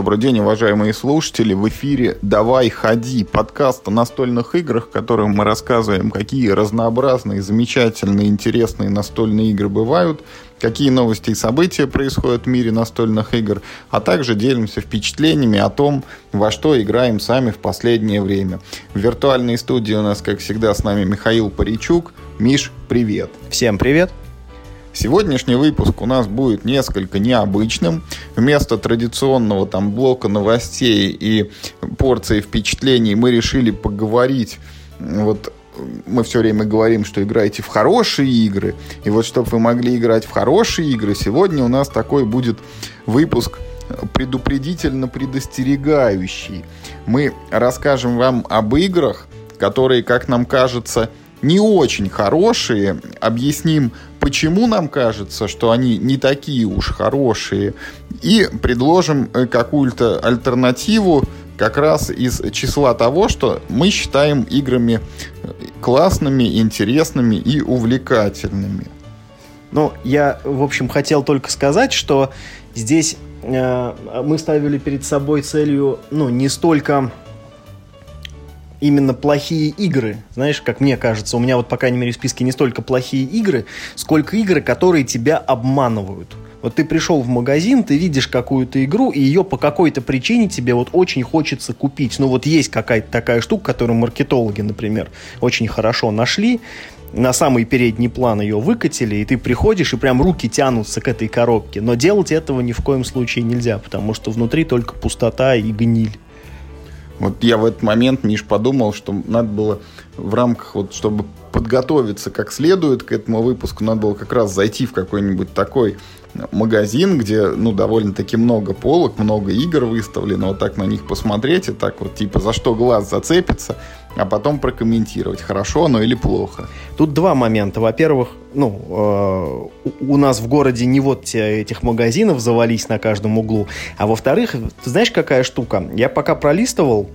Добрый день, уважаемые слушатели. В эфире «Давай, ходи» подкаст о настольных играх, в котором мы рассказываем, какие разнообразные, замечательные, интересные настольные игры бывают, какие новости и события происходят в мире настольных игр, а также делимся впечатлениями о том, во что играем сами в последнее время. В виртуальной студии у нас, как всегда, с нами Михаил Паричук. Миш, привет. Всем привет. Сегодняшний выпуск у нас будет несколько необычным. Вместо традиционного там блока новостей и порции впечатлений мы решили поговорить вот мы все время говорим, что играйте в хорошие игры. И вот чтобы вы могли играть в хорошие игры, сегодня у нас такой будет выпуск предупредительно предостерегающий. Мы расскажем вам об играх, которые, как нам кажется, не очень хорошие. Объясним, почему нам кажется, что они не такие уж хорошие. И предложим э, какую-то альтернативу как раз из числа того, что мы считаем играми э, классными, интересными и увлекательными. Ну, я, в общем, хотел только сказать, что здесь э, мы ставили перед собой целью, ну, не столько именно плохие игры. Знаешь, как мне кажется, у меня вот, по крайней мере, в списке не столько плохие игры, сколько игры, которые тебя обманывают. Вот ты пришел в магазин, ты видишь какую-то игру, и ее по какой-то причине тебе вот очень хочется купить. Ну вот есть какая-то такая штука, которую маркетологи, например, очень хорошо нашли, на самый передний план ее выкатили, и ты приходишь, и прям руки тянутся к этой коробке. Но делать этого ни в коем случае нельзя, потому что внутри только пустота и гниль. Вот я в этот момент, Миш, подумал, что надо было в рамках, вот, чтобы подготовиться как следует к этому выпуску, надо было как раз зайти в какой-нибудь такой магазин, где, ну, довольно-таки много полок, много игр выставлено, вот так на них посмотреть и так вот, типа, за что глаз зацепится, а потом прокомментировать, хорошо оно или плохо. Тут два момента. Во-первых, ну, э, у нас в городе не вот те, этих магазинов завались на каждом углу, а во-вторых, ты знаешь, какая штука? Я пока пролистывал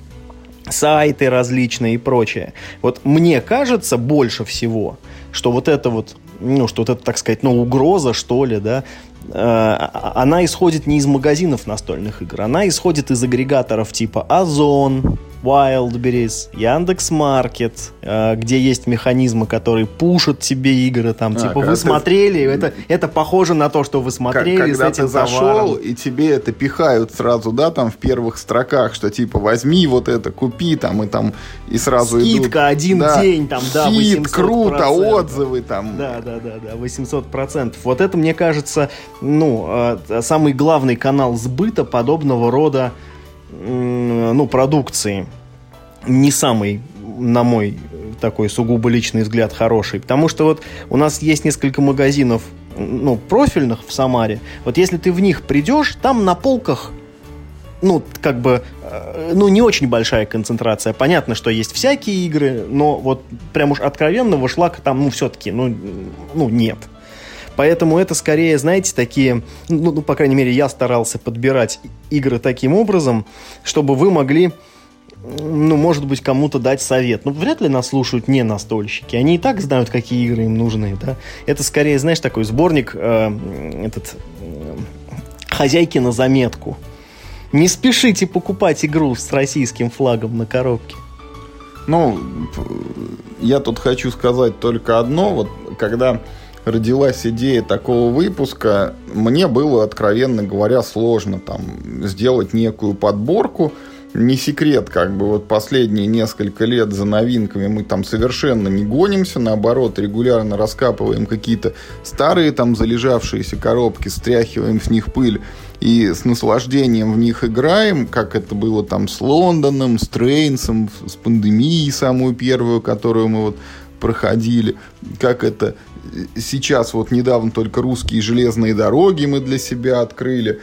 сайты различные и прочее. Вот мне кажется больше всего, что вот это вот ну, что вот это, так сказать, ну, угроза, что ли, да, э, она исходит не из магазинов настольных игр, она исходит из агрегаторов типа Озон, Wildberries, Яндекс.Маркет, э, где есть механизмы, которые пушат тебе игры, там, а, типа, вы смотрели, ты... это, это похоже на то, что вы смотрели как, когда с этим ты зашел, товаром. и тебе это пихают сразу, да, там, в первых строках, что, типа, возьми вот это, купи, там, и там, и сразу Скидка идут, один да, день, там, да, Хит, круто, отзывы, там. Да, да, да, да, 800%. Вот это, мне кажется, ну, э, самый главный канал сбыта подобного рода ну, продукции не самый, на мой такой сугубо личный взгляд, хороший. Потому что вот у нас есть несколько магазинов, ну, профильных в Самаре. Вот если ты в них придешь, там на полках ну, как бы, э, ну, не очень большая концентрация. Понятно, что есть всякие игры, но вот прям уж откровенного шлака там, ну, все-таки, ну, ну, нет. Поэтому это скорее, знаете, такие, ну, ну, по крайней мере, я старался подбирать игры таким образом, чтобы вы могли ну, может быть, кому-то дать совет. Ну, вряд ли нас слушают не настольщики. Они и так знают, какие игры им нужны, да. Это скорее, знаешь, такой сборник, э, этот, э, хозяйки на заметку. Не спешите покупать игру с российским флагом на коробке. Ну, я тут хочу сказать только одно. Вот когда родилась идея такого выпуска, мне было, откровенно говоря, сложно там сделать некую подборку. Не секрет, как бы вот последние несколько лет за новинками мы там совершенно не гонимся, наоборот, регулярно раскапываем какие-то старые там залежавшиеся коробки, стряхиваем с них пыль и с наслаждением в них играем, как это было там с Лондоном, с Трейнсом, с пандемией самую первую, которую мы вот проходили, как это сейчас вот недавно только русские железные дороги мы для себя открыли.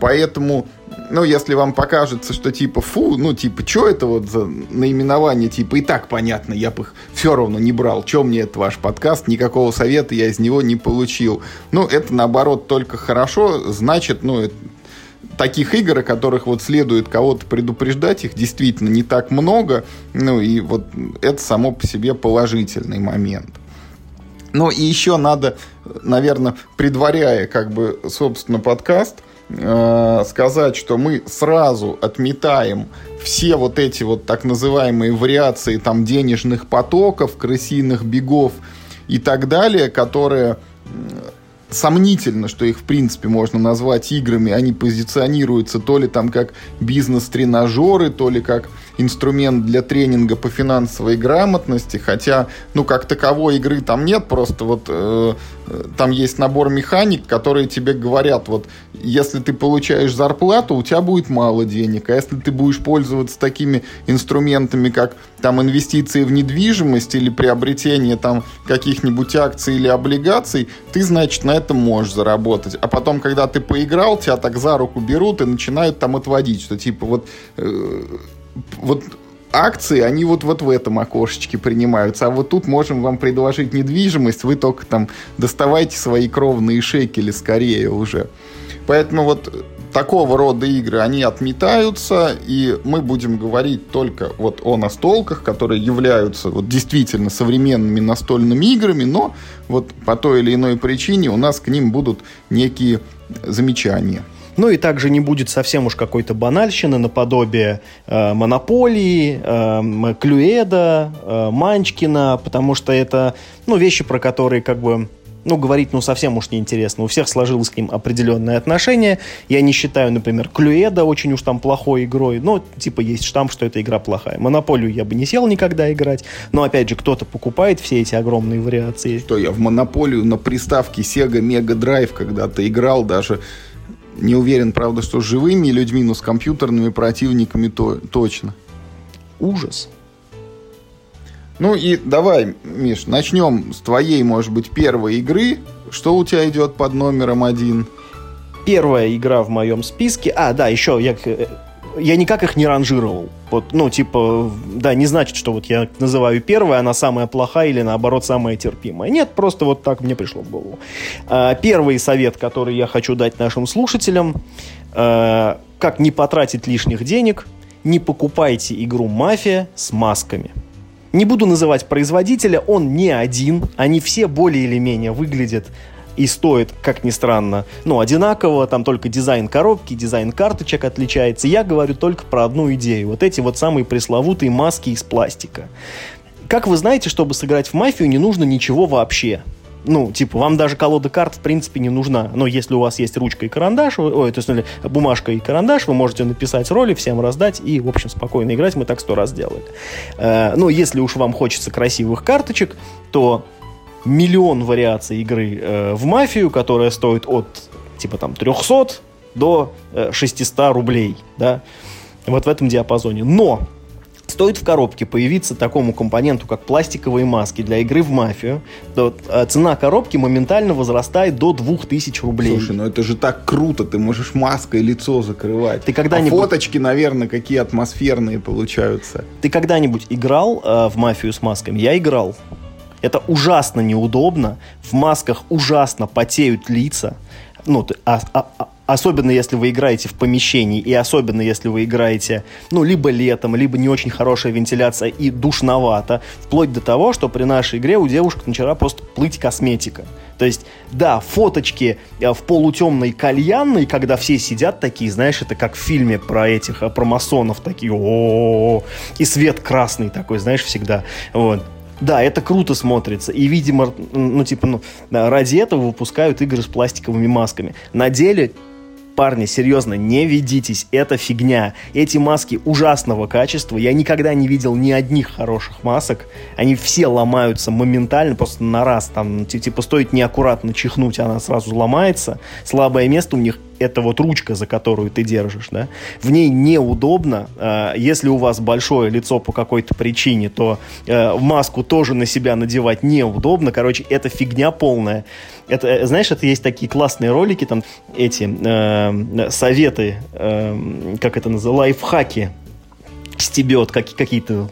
Поэтому, ну, если вам покажется, что типа, фу, ну, типа, что это вот за наименование, типа, и так понятно, я бы их все равно не брал. Чем мне это ваш подкаст? Никакого совета я из него не получил. Ну, это, наоборот, только хорошо. Значит, ну, таких игр, о которых вот следует кого-то предупреждать, их действительно не так много. Ну, и вот это само по себе положительный момент. Ну и еще надо, наверное, предваряя как бы, собственно, подкаст, э, сказать, что мы сразу отметаем все вот эти вот так называемые вариации там денежных потоков, крысиных бегов и так далее, которые сомнительно, что их в принципе можно назвать играми. Они позиционируются то ли там как бизнес-тренажеры, то ли как инструмент для тренинга по финансовой грамотности, хотя, ну, как таковой игры там нет, просто вот э, там есть набор механик, которые тебе говорят, вот, если ты получаешь зарплату, у тебя будет мало денег, а если ты будешь пользоваться такими инструментами, как там инвестиции в недвижимость или приобретение там каких-нибудь акций или облигаций, ты, значит, на этом можешь заработать. А потом, когда ты поиграл, тебя так за руку берут и начинают там отводить, что типа вот э, вот акции, они вот, вот в этом окошечке принимаются. А вот тут можем вам предложить недвижимость, вы только там доставайте свои кровные шекели скорее уже. Поэтому вот такого рода игры, они отметаются, и мы будем говорить только вот о настолках, которые являются вот действительно современными настольными играми, но вот по той или иной причине у нас к ним будут некие замечания. Ну и также не будет совсем уж какой-то банальщины наподобие э, Монополии, э, Клюэда, э, Манчкина, потому что это ну, вещи, про которые как бы ну, говорить, ну, совсем уж неинтересно. У всех сложилось к ним определенное отношение. Я не считаю, например, Клюэда очень уж там плохой игрой. Ну, типа, есть штамп, что эта игра плохая. Монополию я бы не сел никогда играть. Но, опять же, кто-то покупает все эти огромные вариации. Что, я в Монополию на приставке Sega Mega Drive когда-то играл даже не уверен, правда, что с живыми людьми, но с компьютерными противниками то, точно. Ужас. Ну и давай, Миш, начнем с твоей, может быть, первой игры. Что у тебя идет под номером один? Первая игра в моем списке. А, да, еще я э, я никак их не ранжировал. Вот, ну, типа, да, не значит, что вот я называю первая, она самая плохая или наоборот самая терпимая. Нет, просто вот так мне пришло в голову. А, первый совет, который я хочу дать нашим слушателям, а, как не потратить лишних денег, не покупайте игру «Мафия» с масками. Не буду называть производителя, он не один, они все более или менее выглядят и стоит, как ни странно, ну, одинаково, там только дизайн коробки, дизайн карточек отличается. Я говорю только про одну идею. Вот эти вот самые пресловутые маски из пластика. Как вы знаете, чтобы сыграть в мафию, не нужно ничего вообще. Ну, типа, вам даже колода карт, в принципе, не нужна. Но если у вас есть ручка и карандаш, ой, то есть, ну, бумажка и карандаш, вы можете написать роли, всем раздать и, в общем, спокойно играть. Мы так сто раз делали. Э, ну, если уж вам хочется красивых карточек, то миллион вариаций игры э, в мафию, которая стоит от типа там 300 до э, 600 рублей, да, вот в этом диапазоне. Но Стоит в коробке появиться такому компоненту, как пластиковые маски для игры в мафию, то э, цена коробки моментально возрастает до 2000 рублей. Слушай, ну это же так круто, ты можешь маской лицо закрывать. Ты когда-нибудь... А фоточки, наверное, какие атмосферные получаются. Ты когда-нибудь играл э, в мафию с масками? Я играл. Это ужасно неудобно. В масках ужасно потеют лица. Ну, а, а, а, особенно если вы играете в помещении, и особенно если вы играете, ну, либо летом, либо не очень хорошая вентиляция и душновато, вплоть до того, что при нашей игре у девушек начала просто плыть косметика. То есть, да, фоточки э, в полутемной кальянной, когда все сидят такие, знаешь, это как в фильме про этих, э, про масонов, такие, о и свет красный такой, знаешь, всегда, вот. Да, это круто смотрится. И, видимо, ну, типа, ну, ради этого выпускают игры с пластиковыми масками. На деле парни, серьезно, не ведитесь, это фигня. Эти маски ужасного качества, я никогда не видел ни одних хороших масок, они все ломаются моментально, просто на раз, там, типа, стоит неаккуратно чихнуть, она сразу ломается, слабое место у них это вот ручка, за которую ты держишь, да, в ней неудобно. А, если у вас большое лицо по какой-то причине, то э, маску тоже на себя надевать неудобно. Короче, это фигня полная. Это, э, знаешь, это есть такие классные ролики, там эти э, советы, э, как это называется, лайфхаки стебет, как, какие-то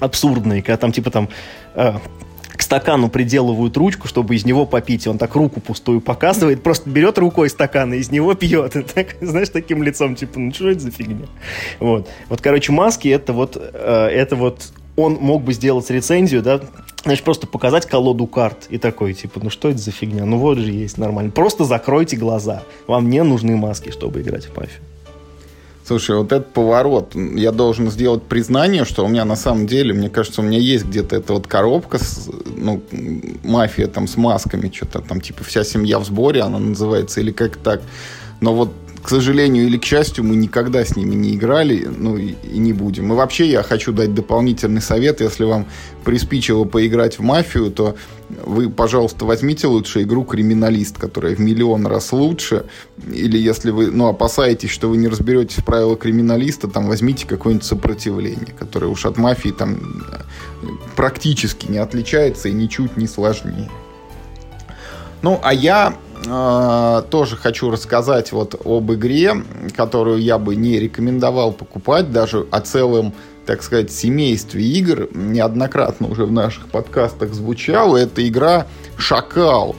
абсурдные, когда там типа там э, к стакану приделывают ручку, чтобы из него попить, и он так руку пустую показывает, просто берет рукой стакан и из него пьет. И так, знаешь, таким лицом, типа, ну что это за фигня? Вот. Вот, короче, маски это вот, э, это вот он мог бы сделать рецензию, да, Значит, просто показать колоду карт и такой, типа, ну что это за фигня? Ну вот же есть нормально. Просто закройте глаза. Вам не нужны маски, чтобы играть в мафию. Слушай, вот этот поворот, я должен сделать признание, что у меня на самом деле, мне кажется, у меня есть где-то эта вот коробка, с, ну, мафия там с масками, что-то там, типа, вся семья в сборе, она называется, или как так. Но вот к сожалению или к счастью, мы никогда с ними не играли, ну и, и не будем. И вообще я хочу дать дополнительный совет, если вам приспичило поиграть в мафию, то вы, пожалуйста, возьмите лучше игру «Криминалист», которая в миллион раз лучше. Или если вы ну, опасаетесь, что вы не разберетесь в правила криминалиста, там возьмите какое-нибудь сопротивление, которое уж от мафии там практически не отличается и ничуть не сложнее. Ну, а я э, тоже хочу рассказать вот об игре, которую я бы не рекомендовал покупать, даже о целом, так сказать, семействе игр. Неоднократно уже в наших подкастах звучало. Это игра «Шакал».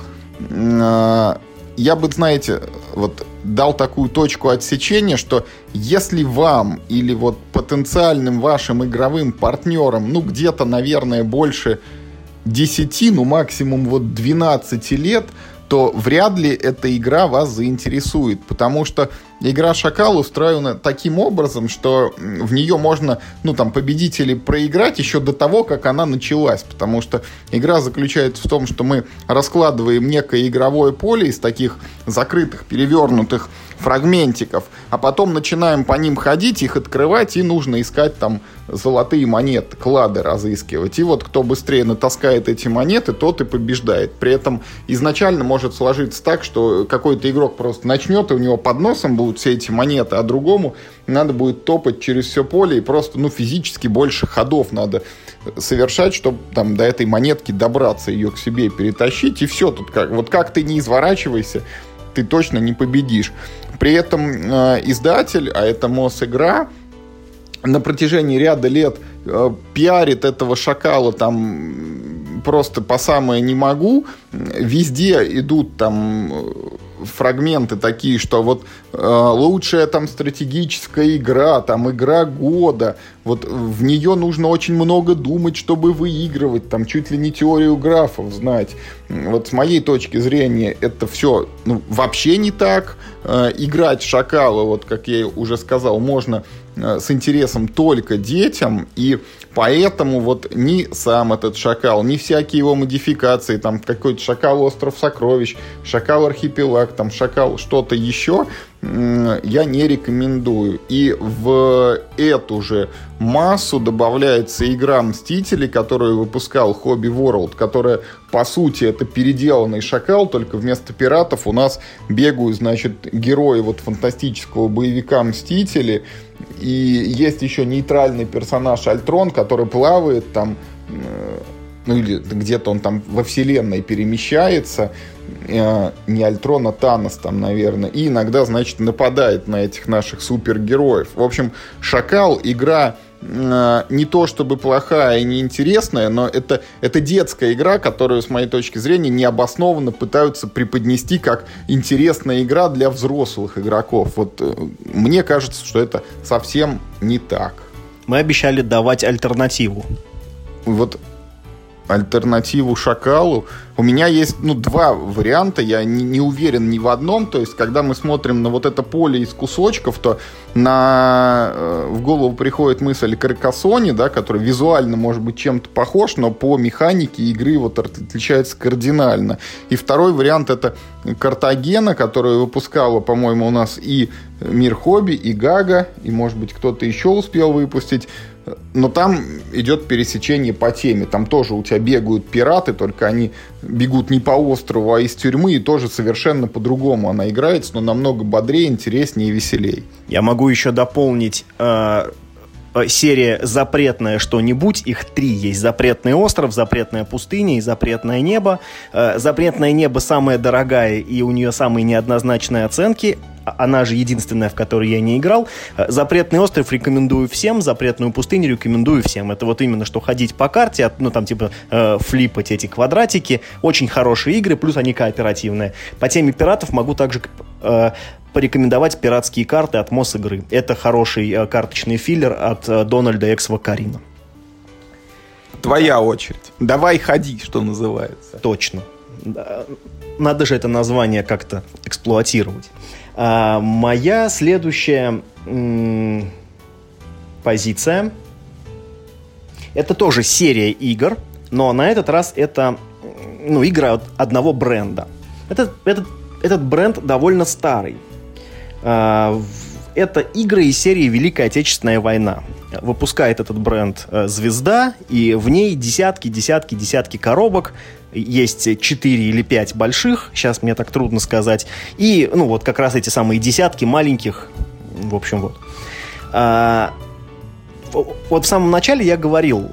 Э, я бы, знаете, вот дал такую точку отсечения, что если вам или вот потенциальным вашим игровым партнерам, ну, где-то, наверное, больше 10, ну, максимум вот 12 лет – то вряд ли эта игра вас заинтересует, потому что игра «Шакал» устроена таким образом, что в нее можно, ну, там, победители проиграть еще до того, как она началась, потому что игра заключается в том, что мы раскладываем некое игровое поле из таких закрытых, перевернутых фрагментиков, а потом начинаем по ним ходить, их открывать, и нужно искать там золотые монеты, клады разыскивать. И вот кто быстрее натаскает эти монеты, тот и побеждает. При этом изначально может сложиться так, что какой-то игрок просто начнет, и у него под носом будут все эти монеты, а другому надо будет топать через все поле, и просто, ну, физически больше ходов надо совершать, чтобы там до этой монетки добраться, ее к себе перетащить, и все тут как. Вот как ты не изворачивайся, ты точно не победишь. При этом э, издатель, а это Мосигра, на протяжении ряда лет э, пиарит этого шакала там просто по самое не могу. Везде идут там фрагменты такие, что вот э, лучшая там стратегическая игра, там игра года, вот в нее нужно очень много думать, чтобы выигрывать, там чуть ли не теорию графов знать. Вот с моей точки зрения это все ну, вообще не так. Э, играть в шакала, вот как я уже сказал, можно с интересом только детям, и поэтому вот ни сам этот шакал, ни всякие его модификации, там какой-то шакал остров сокровищ, шакал архипелаг, там шакал что-то еще, я не рекомендую. И в эту же массу добавляется игра Мстители, которую выпускал Hobby World, которая, по сути, это переделанный шакал, только вместо пиратов у нас бегают, значит, герои вот фантастического боевика Мстители. И есть еще нейтральный персонаж Альтрон, который плавает там ну или где-то он там во вселенной перемещается, э, не Альтрон, а Танос там, наверное, и иногда, значит, нападает на этих наших супергероев. В общем, Шакал игра э, не то чтобы плохая и неинтересная, но это, это детская игра, которую, с моей точки зрения, необоснованно пытаются преподнести как интересная игра для взрослых игроков. Вот э, мне кажется, что это совсем не так. Мы обещали давать альтернативу. Вот альтернативу шакалу. У меня есть ну, два варианта, я не, не уверен ни в одном. То есть, когда мы смотрим на вот это поле из кусочков, то на, э, в голову приходит мысль Каркасоне, да, который визуально может быть чем-то похож, но по механике игры вот отличается кардинально. И второй вариант это Картагена, которую выпускала, по-моему, у нас и Мир Хобби, и Гага, и, может быть, кто-то еще успел выпустить. Но там идет пересечение по теме. Там тоже у тебя бегают пираты, только они бегут не по острову, а из тюрьмы, и тоже совершенно по-другому она играется, но намного бодрее, интереснее и веселее. Я могу еще дополнить э, серия «Запретное что-нибудь». Их три есть. «Запретный остров», «Запретная пустыня» и «Запретное небо». Э, «Запретное небо» самая дорогая, и у нее самые неоднозначные оценки она же единственная, в которой я не играл. Э, Запретный остров рекомендую всем, Запретную пустыню рекомендую всем. Это вот именно что ходить по карте, ну там типа э, флипать эти квадратики. Очень хорошие игры, плюс они кооперативные. По теме пиратов могу также э, порекомендовать пиратские карты от Мос игры. Это хороший э, карточный филлер от э, Дональда Эксва Карина. Твоя очередь. Давай ходи, что называется. Точно. Надо же это название как-то эксплуатировать. А, моя следующая м- позиция это тоже серия игр, но на этот раз это ну, игры от одного бренда. Этот, этот, этот бренд довольно старый. А, это игры из серии Великая Отечественная война. Выпускает этот бренд э, «Звезда», и в ней десятки, десятки, десятки коробок. Есть 4 или 5 больших, сейчас мне так трудно сказать. И, ну, вот как раз эти самые десятки маленьких, в общем, вот. А, вот в самом начале я говорил,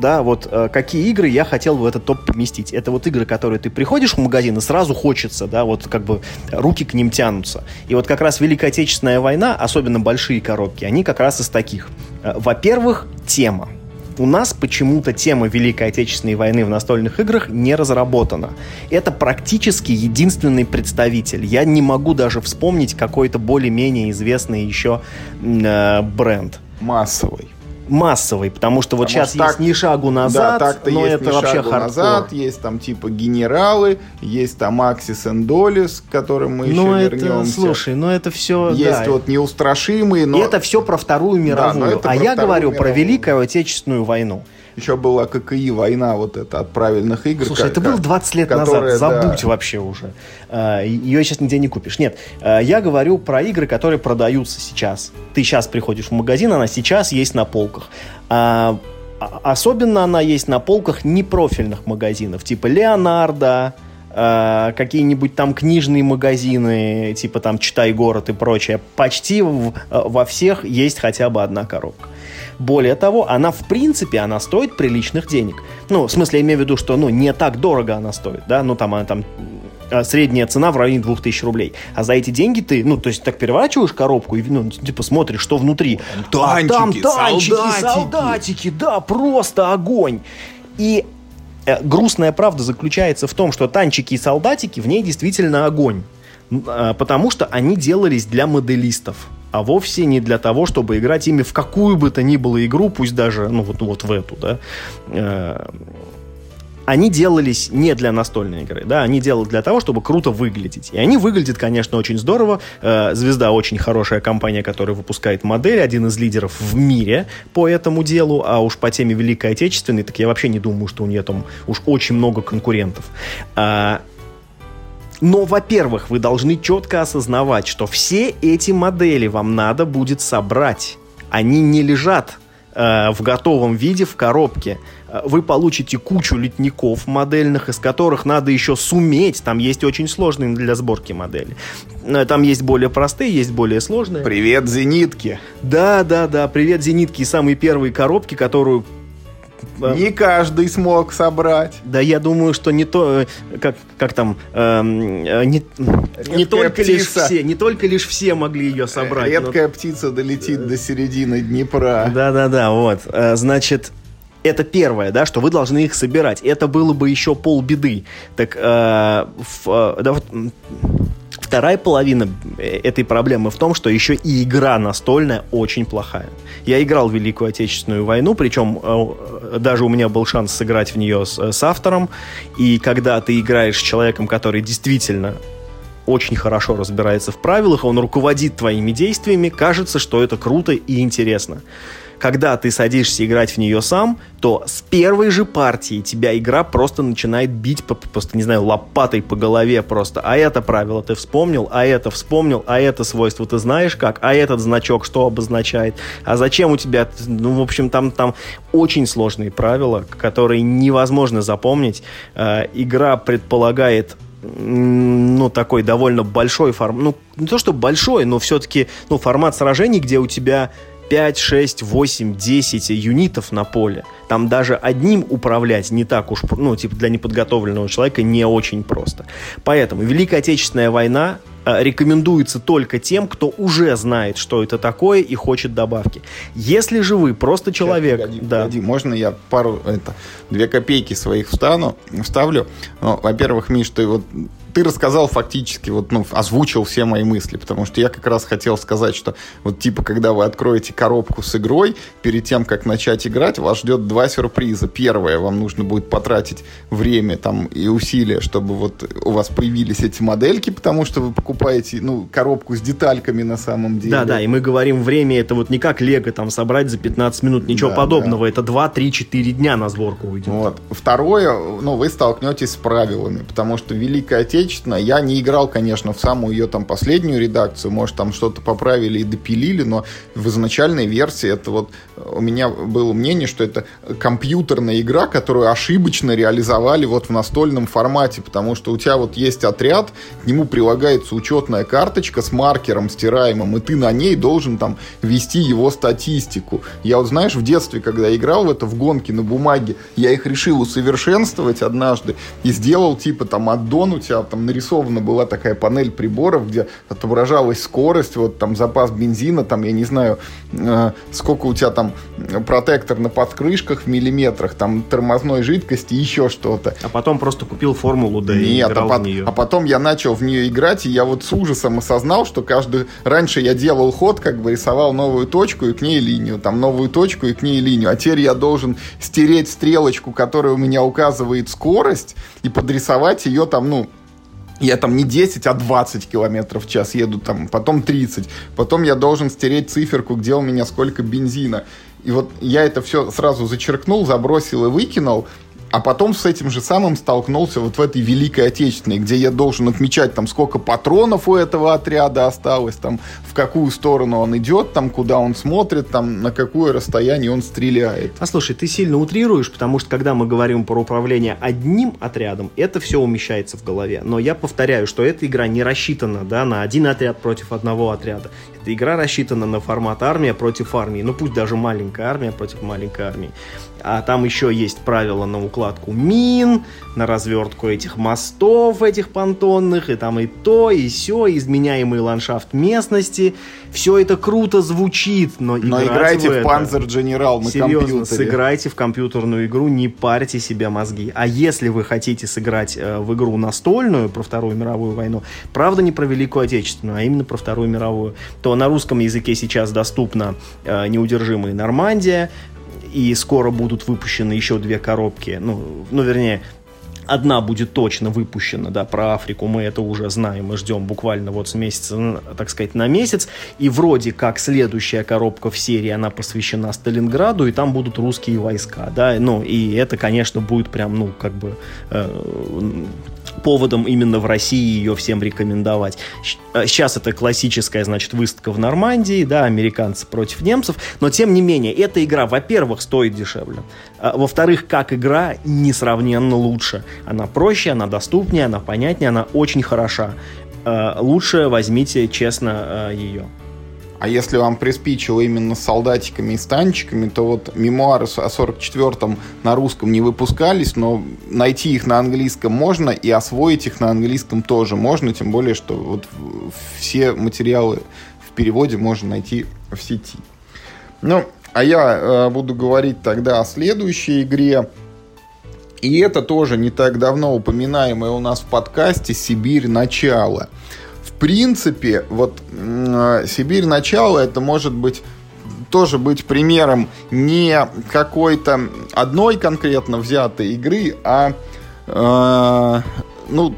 да, вот э, какие игры я хотел в этот топ поместить. Это вот игры, которые ты приходишь в магазин и сразу хочется, да, вот как бы руки к ним тянутся. И вот как раз Великая Отечественная война, особенно большие коробки, они как раз из таких. Э, во-первых, тема. У нас почему-то тема Великой Отечественной войны в настольных играх не разработана. Это практически единственный представитель. Я не могу даже вспомнить какой-то более-менее известный еще э, бренд. Массовый массовый, потому что вот потому сейчас так, есть ни шагу назад, да, так-то но есть это вообще шагу хардкор. назад, есть там типа генералы, есть там Axis and Allies, к которым мы ну, еще это, вернемся. Слушай, ну это все... Есть да. вот неустрашимые, но... И это все про Вторую мировую. Да, а я говорю мировую. про Великую Отечественную войну. Еще была ККИ война вот эта от правильных игр. Слушай, это было 20 лет которые, назад, забудь да. вообще уже. А, ее сейчас нигде не купишь. Нет, а, я говорю про игры, которые продаются сейчас. Ты сейчас приходишь в магазин, она сейчас есть на полках. А, особенно она есть на полках непрофильных магазинов, типа Леонардо, Uh, какие-нибудь там книжные магазины, типа там «Читай город» и прочее, почти в, во всех есть хотя бы одна коробка. Более того, она в принципе, она стоит приличных денег. Ну, в смысле, я имею в виду, что, ну, не так дорого она стоит, да, ну, там, она там а, средняя цена в районе 2000 рублей. А за эти деньги ты, ну, то есть так переворачиваешь коробку и, ну, типа, смотришь, что внутри. Танчики, а там танчики, солдатики. солдатики, да, просто огонь. И э, грустная правда заключается в том, что танчики и солдатики в ней действительно огонь. Э, потому что они делались для моделистов а вовсе не для того, чтобы играть ими в какую бы то ни было игру, пусть даже, ну вот, вот в эту, да, э, они делались не для настольной игры, да, они делали для того, чтобы круто выглядеть. И они выглядят, конечно, очень здорово. Э, Звезда очень хорошая компания, которая выпускает модель, один из лидеров в мире по этому делу, а уж по теме Великой Отечественной, так я вообще не думаю, что у нее там уж очень много конкурентов. А, но, во-первых, вы должны четко осознавать, что все эти модели вам надо будет собрать. Они не лежат э, в готовом виде в коробке. Э, вы получите кучу литников модельных, из которых надо еще суметь. Там есть очень сложные для сборки модели. Э, там есть более простые, есть более сложные. Привет, зенитки! Да, да, да, привет, зенитки. Самые первые коробки, которую не каждый смог собрать. Да, я думаю, что не то, э, как, как там, эм, э, не, не только птица. лишь все, не только лишь все могли ее собрать. Редкая но... птица долетит до середины Днепра. Да, да, да, вот. Э, значит, это первое, да, что вы должны их собирать. Это было бы еще полбеды. Так, э, в, э, да, вот, Вторая половина э, этой проблемы в том, что еще и игра настольная очень плохая. Я играл в Великую Отечественную войну, причем э, даже у меня был шанс сыграть в нее с, с автором, и когда ты играешь с человеком, который действительно очень хорошо разбирается в правилах, он руководит твоими действиями, кажется, что это круто и интересно когда ты садишься играть в нее сам, то с первой же партии тебя игра просто начинает бить, просто, не знаю, лопатой по голове просто. А это правило ты вспомнил, а это вспомнил, а это свойство ты знаешь как, а этот значок что обозначает, а зачем у тебя, ну, в общем, там, там очень сложные правила, которые невозможно запомнить. Э, игра предполагает ну, такой довольно большой формат, ну, не то, что большой, но все-таки, ну, формат сражений, где у тебя 5, 6, 8, 10 юнитов на поле. Там даже одним управлять не так уж, ну, типа для неподготовленного человека не очень просто. Поэтому Великая Отечественная война э, рекомендуется только тем, кто уже знает, что это такое и хочет добавки. Если же вы просто человек... погоди, да. погоди, можно я пару, это, две копейки своих встану, вставлю? Ну, во-первых, Миш, ты вот ты рассказал фактически, вот, ну, озвучил все мои мысли, потому что я как раз хотел сказать, что вот типа, когда вы откроете коробку с игрой, перед тем, как начать играть, вас ждет два сюрприза. Первое, вам нужно будет потратить время там и усилия, чтобы вот у вас появились эти модельки, потому что вы покупаете, ну, коробку с детальками на самом деле. Да, да, и мы говорим, время это вот не как лего там собрать за 15 минут, ничего да, подобного, да. это 2, 3, 4 дня на сборку уйдет. Вот. Второе, ну, вы столкнетесь с правилами, потому что Великая Отечественная, я не играл, конечно, в самую ее там последнюю редакцию, может, там что-то поправили и допилили, но в изначальной версии это вот у меня было мнение, что это компьютерная игра, которую ошибочно реализовали вот в настольном формате, потому что у тебя вот есть отряд, к нему прилагается учетная карточка с маркером стираемым, и ты на ней должен там вести его статистику. Я вот, знаешь, в детстве, когда играл в это в гонки на бумаге, я их решил усовершенствовать однажды и сделал типа там аддон, у тебя там нарисована была такая панель приборов, где отображалась скорость, вот там запас бензина, там я не знаю, э, сколько у тебя там протектор на подкрышках в миллиметрах, там тормозной жидкости, еще что-то. А потом просто купил формулу, да и Нет, играл а, в нее. а потом я начал в нее играть, и я вот с ужасом осознал, что каждый... Раньше я делал ход, как бы рисовал новую точку и к ней линию, там новую точку и к ней линию, а теперь я должен стереть стрелочку, которая у меня указывает скорость, и подрисовать ее там, ну, я там не 10, а 20 километров в час еду, там, потом 30. Потом я должен стереть циферку, где у меня сколько бензина. И вот я это все сразу зачеркнул, забросил и выкинул. А потом с этим же самым столкнулся вот в этой Великой Отечественной, где я должен отмечать, там, сколько патронов у этого отряда осталось, там, в какую сторону он идет, там, куда он смотрит, там, на какое расстояние он стреляет. А слушай, ты сильно утрируешь, потому что, когда мы говорим про управление одним отрядом, это все умещается в голове. Но я повторяю, что эта игра не рассчитана, да, на один отряд против одного отряда. Эта игра рассчитана на формат армия против армии, ну, пусть даже маленькая армия против маленькой армии. А там еще есть правила на укладку мин, на развертку этих мостов, этих понтонных, и там и то, и все, изменяемый ландшафт местности. Все это круто звучит, но, но играйте в, в Panzer General на Серьезно, компьютере. сыграйте в компьютерную игру, не парьте себе мозги. А если вы хотите сыграть э, в игру настольную про Вторую мировую войну, правда не про Великую Отечественную, а именно про Вторую мировую, то на русском языке сейчас доступна э, неудержимая Нормандия, и скоро будут выпущены еще две коробки, ну, ну вернее, одна будет точно выпущена, да, про Африку мы это уже знаем, мы ждем буквально вот с месяца, так сказать, на месяц, и вроде как следующая коробка в серии, она посвящена Сталинграду, и там будут русские войска, да, ну, и это, конечно, будет прям, ну, как бы э, поводом именно в России ее всем рекомендовать. Сейчас э, это классическая, значит, выставка в Нормандии, да, американцы против немцев, но тем не менее, эта игра, во-первых, стоит дешевле, а, во-вторых, как игра несравненно лучше. Она проще, она доступнее, она понятнее, она очень хороша. Э, лучше возьмите честно э, ее. А если вам приспичило именно с солдатиками и станчиками, то вот мемуары о 44-м на русском не выпускались, но найти их на английском можно и освоить их на английском тоже можно, тем более, что вот все материалы в переводе можно найти в сети. Ну, а я э, буду говорить тогда о следующей игре. И это тоже не так давно упоминаемое у нас в подкасте «Сибирь. Начало» принципе, вот Сибирь начало это может быть тоже быть примером не какой-то одной конкретно взятой игры, а э, ну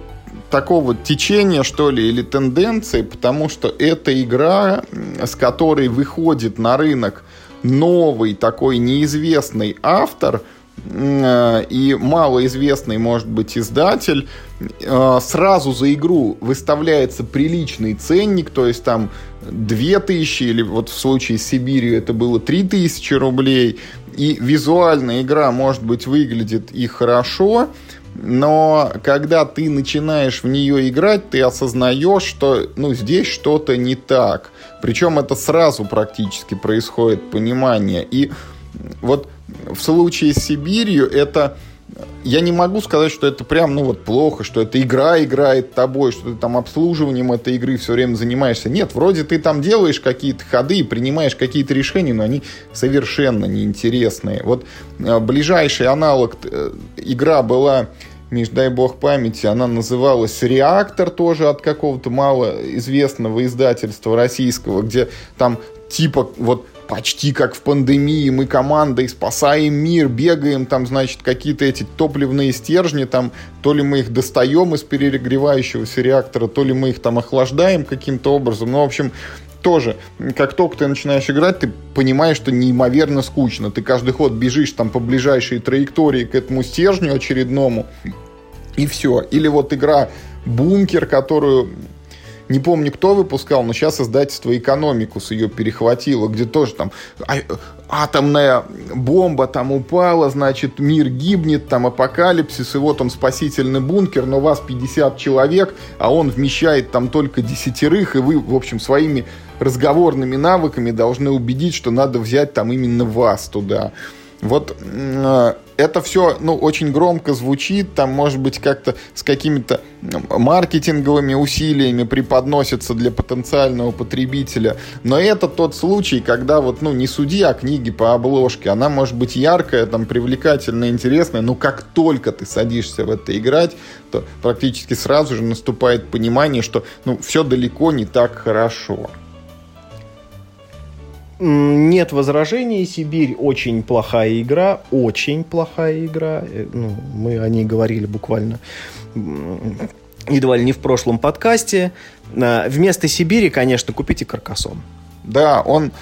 такого течения, что ли, или тенденции, потому что это игра, с которой выходит на рынок новый такой неизвестный автор – и малоизвестный, может быть, издатель, э, сразу за игру выставляется приличный ценник, то есть там 2000 или вот в случае с Сибирью это было 3000 рублей, и визуально игра, может быть, выглядит и хорошо, но когда ты начинаешь в нее играть, ты осознаешь, что ну, здесь что-то не так. Причем это сразу практически происходит понимание. И вот в случае с Сибирью это я не могу сказать, что это прям, ну вот, плохо, что эта игра играет тобой, что ты там обслуживанием этой игры все время занимаешься. Нет, вроде ты там делаешь какие-то ходы и принимаешь какие-то решения, но они совершенно неинтересные. Вот э, ближайший аналог э, игра была Миш, дай бог памяти, она называлась «Реактор», тоже от какого-то малоизвестного издательства российского, где там типа вот почти как в пандемии, мы командой спасаем мир, бегаем, там, значит, какие-то эти топливные стержни, там, то ли мы их достаем из перегревающегося реактора, то ли мы их там охлаждаем каким-то образом. Ну, в общем, тоже, как только ты начинаешь играть, ты понимаешь, что неимоверно скучно. Ты каждый ход бежишь там по ближайшей траектории к этому стержню очередному, и все. Или вот игра Бункер, которую не помню, кто выпускал, но сейчас издательство «Экономикус» ее перехватило, где тоже там а, атомная бомба там упала, значит, мир гибнет, там апокалипсис, и вот он спасительный бункер, но вас 50 человек, а он вмещает там только десятерых, и вы, в общем, своими разговорными навыками должны убедить, что надо взять там именно вас туда. Вот э, это все, ну, очень громко звучит, там, может быть, как-то с какими-то маркетинговыми усилиями преподносится для потенциального потребителя. Но это тот случай, когда вот, ну, не суди о книге по обложке. Она может быть яркая, там, привлекательная, интересная, но как только ты садишься в это играть, то практически сразу же наступает понимание, что, ну, все далеко не так хорошо. Нет возражений. Сибирь очень плохая игра. Очень плохая игра. Э, ну, мы о ней говорили буквально едва ли не в прошлом подкасте. А, вместо Сибири, конечно, купите каркасон. Да, он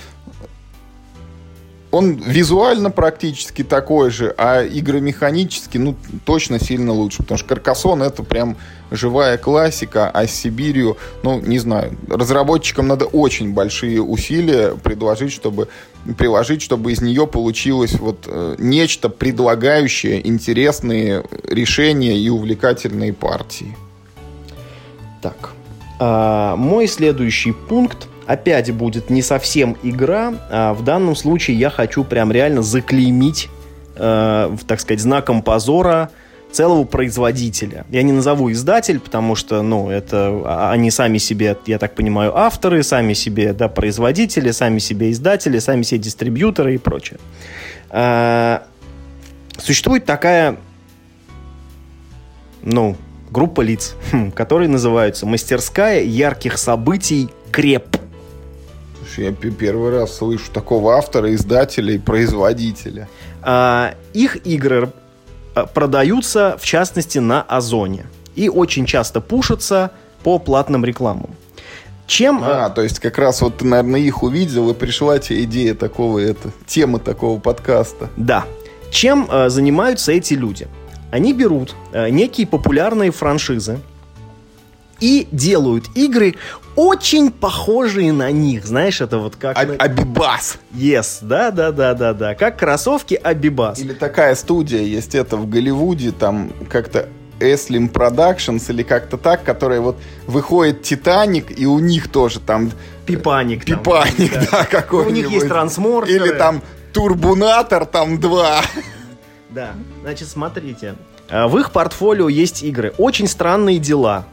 он визуально практически такой же, а игромеханически, ну, точно сильно лучше, потому что Каркасон это прям живая классика, а с Сибирью, ну, не знаю, разработчикам надо очень большие усилия предложить, чтобы приложить, чтобы из нее получилось вот э, нечто предлагающее интересные решения и увлекательные партии. Так, а, мой следующий пункт опять будет не совсем игра, а в данном случае я хочу прям реально заклеймить, э, так сказать, знаком позора целого производителя. Я не назову издатель, потому что, ну, это а, они сами себе, я так понимаю, авторы, сами себе, да, производители, сами себе издатели, сами себе дистрибьюторы и прочее. А, существует такая, ну, группа лиц, хм, которые называются «Мастерская ярких событий Креп». Я первый раз слышу такого автора, издателя и производителя. А, их игры а, продаются, в частности, на Озоне. И очень часто пушатся по платным рекламам. Чем... А, а, то есть как раз вот ты, наверное, их увидел и пришла тебе идея такого, это, темы такого подкаста. Да. Чем э, занимаются эти люди? Они берут э, некие популярные франшизы, и делают игры очень похожие на них. Знаешь, это вот как... А- Абибас. Yes, да, да, да, да, да. Как кроссовки Абибас. Или такая студия есть это в Голливуде, там как-то Эслим Productions или как-то так, которая вот выходит Титаник, и у них тоже там... Пипаник. Пипаник, там, да, да какой-нибудь. У них есть трансморферы. Или там Турбунатор, там два. Да, значит, смотрите. А, в их портфолио есть игры. Очень странные дела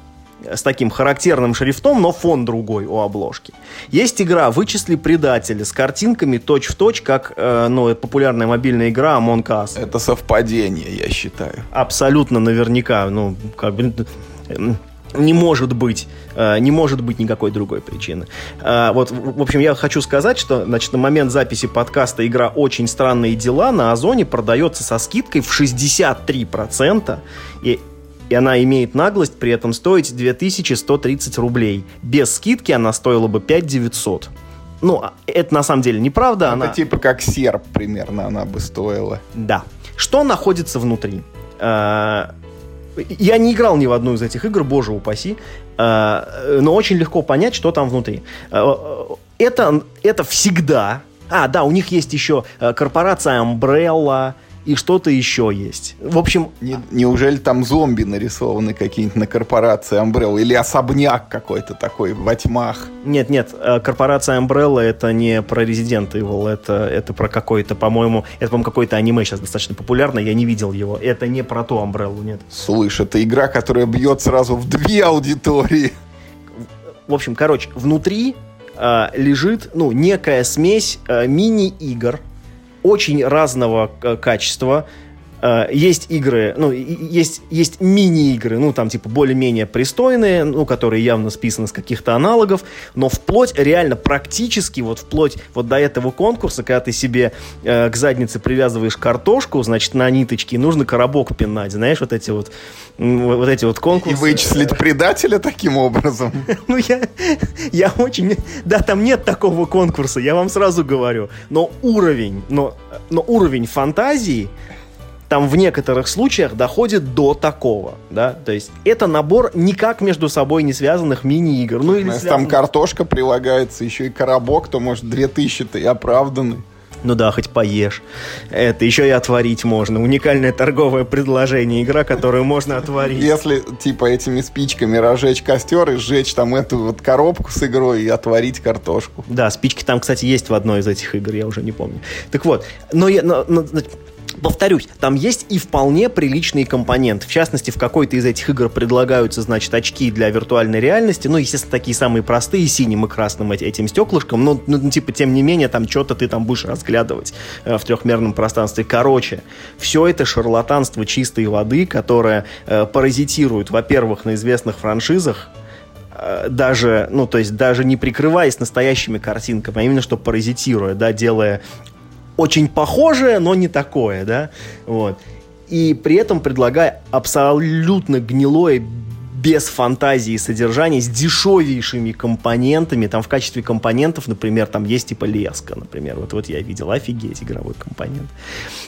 с таким характерным шрифтом, но фон другой у обложки. Есть игра «Вычисли предателя» с картинками точь-в-точь, как э, ну, популярная мобильная игра Among Us. Это совпадение, я считаю. Абсолютно наверняка. Ну, как бы не может быть, э, не может быть никакой другой причины. Э, вот, в общем, я хочу сказать, что, значит, на момент записи подкаста игра «Очень странные дела» на Озоне продается со скидкой в 63%, и и она имеет наглость при этом стоить 2130 рублей. Без скидки она стоила бы 5900. Ну, а это на самом деле неправда. Это она... типа как серп примерно она бы стоила. Да. Что находится внутри? А, я не играл ни в одну из этих игр, боже упаси, а, но очень легко понять, что там внутри. Это, это всегда... А, да, у них есть еще корпорация Umbrella, и что-то еще есть. В общем... Не, неужели там зомби нарисованы какие-нибудь на корпорации Umbrella? Или особняк какой-то такой во тьмах? Нет, нет, э, корпорация Umbrella это не про Resident Evil, это, это про какой-то, по-моему, это, по-моему, какое-то аниме сейчас достаточно популярное, я не видел его. Это не про ту Umbrella, нет. Слышь, это игра, которая бьет сразу в две аудитории. В общем, короче, внутри э, лежит, ну, некая смесь э, мини-игр, очень разного качества, Э, есть игры, ну, есть, есть мини-игры, ну, там, типа, более-менее пристойные, ну, которые явно списаны с каких-то аналогов, но вплоть, реально, практически, вот вплоть вот до этого конкурса, когда ты себе э, к заднице привязываешь картошку, значит, на ниточке, нужно коробок пинать, знаешь, вот эти вот, вот эти вот конкурсы. И вычислить предателя таким образом? Ну, я, я очень... Да, там нет такого конкурса, я вам сразу говорю. Но уровень, но, но уровень фантазии там в некоторых случаях доходит до такого, да, то есть это набор никак между собой не связанных мини-игр. Ну, или Если там картошка прилагается, еще и коробок, то, может, 2000-то и оправданы. Ну да, хоть поешь. Это еще и отварить можно. Уникальное торговое предложение. Игра, которую можно отварить. Если, типа, этими спичками разжечь костер и сжечь там эту вот коробку с игрой и отварить картошку. Да, спички там, кстати, есть в одной из этих игр, я уже не помню. Так вот, но я... Но, но, повторюсь, там есть и вполне приличные компоненты. В частности, в какой-то из этих игр предлагаются, значит, очки для виртуальной реальности. Ну, естественно, такие самые простые, синим и красным этим стеклышком. Но, ну, ну, типа, тем не менее, там что-то ты там будешь разглядывать э, в трехмерном пространстве. Короче, все это шарлатанство чистой воды, которое э, паразитирует, во-первых, на известных франшизах, э, даже, ну, то есть даже не прикрываясь настоящими картинками, а именно что паразитируя, да, делая очень похожее, но не такое, да, вот. И при этом предлагая абсолютно гнилое, без фантазии содержание, с дешевейшими компонентами. Там в качестве компонентов, например, там есть типа леска, например. Вот, вот я видел, офигеть, игровой компонент.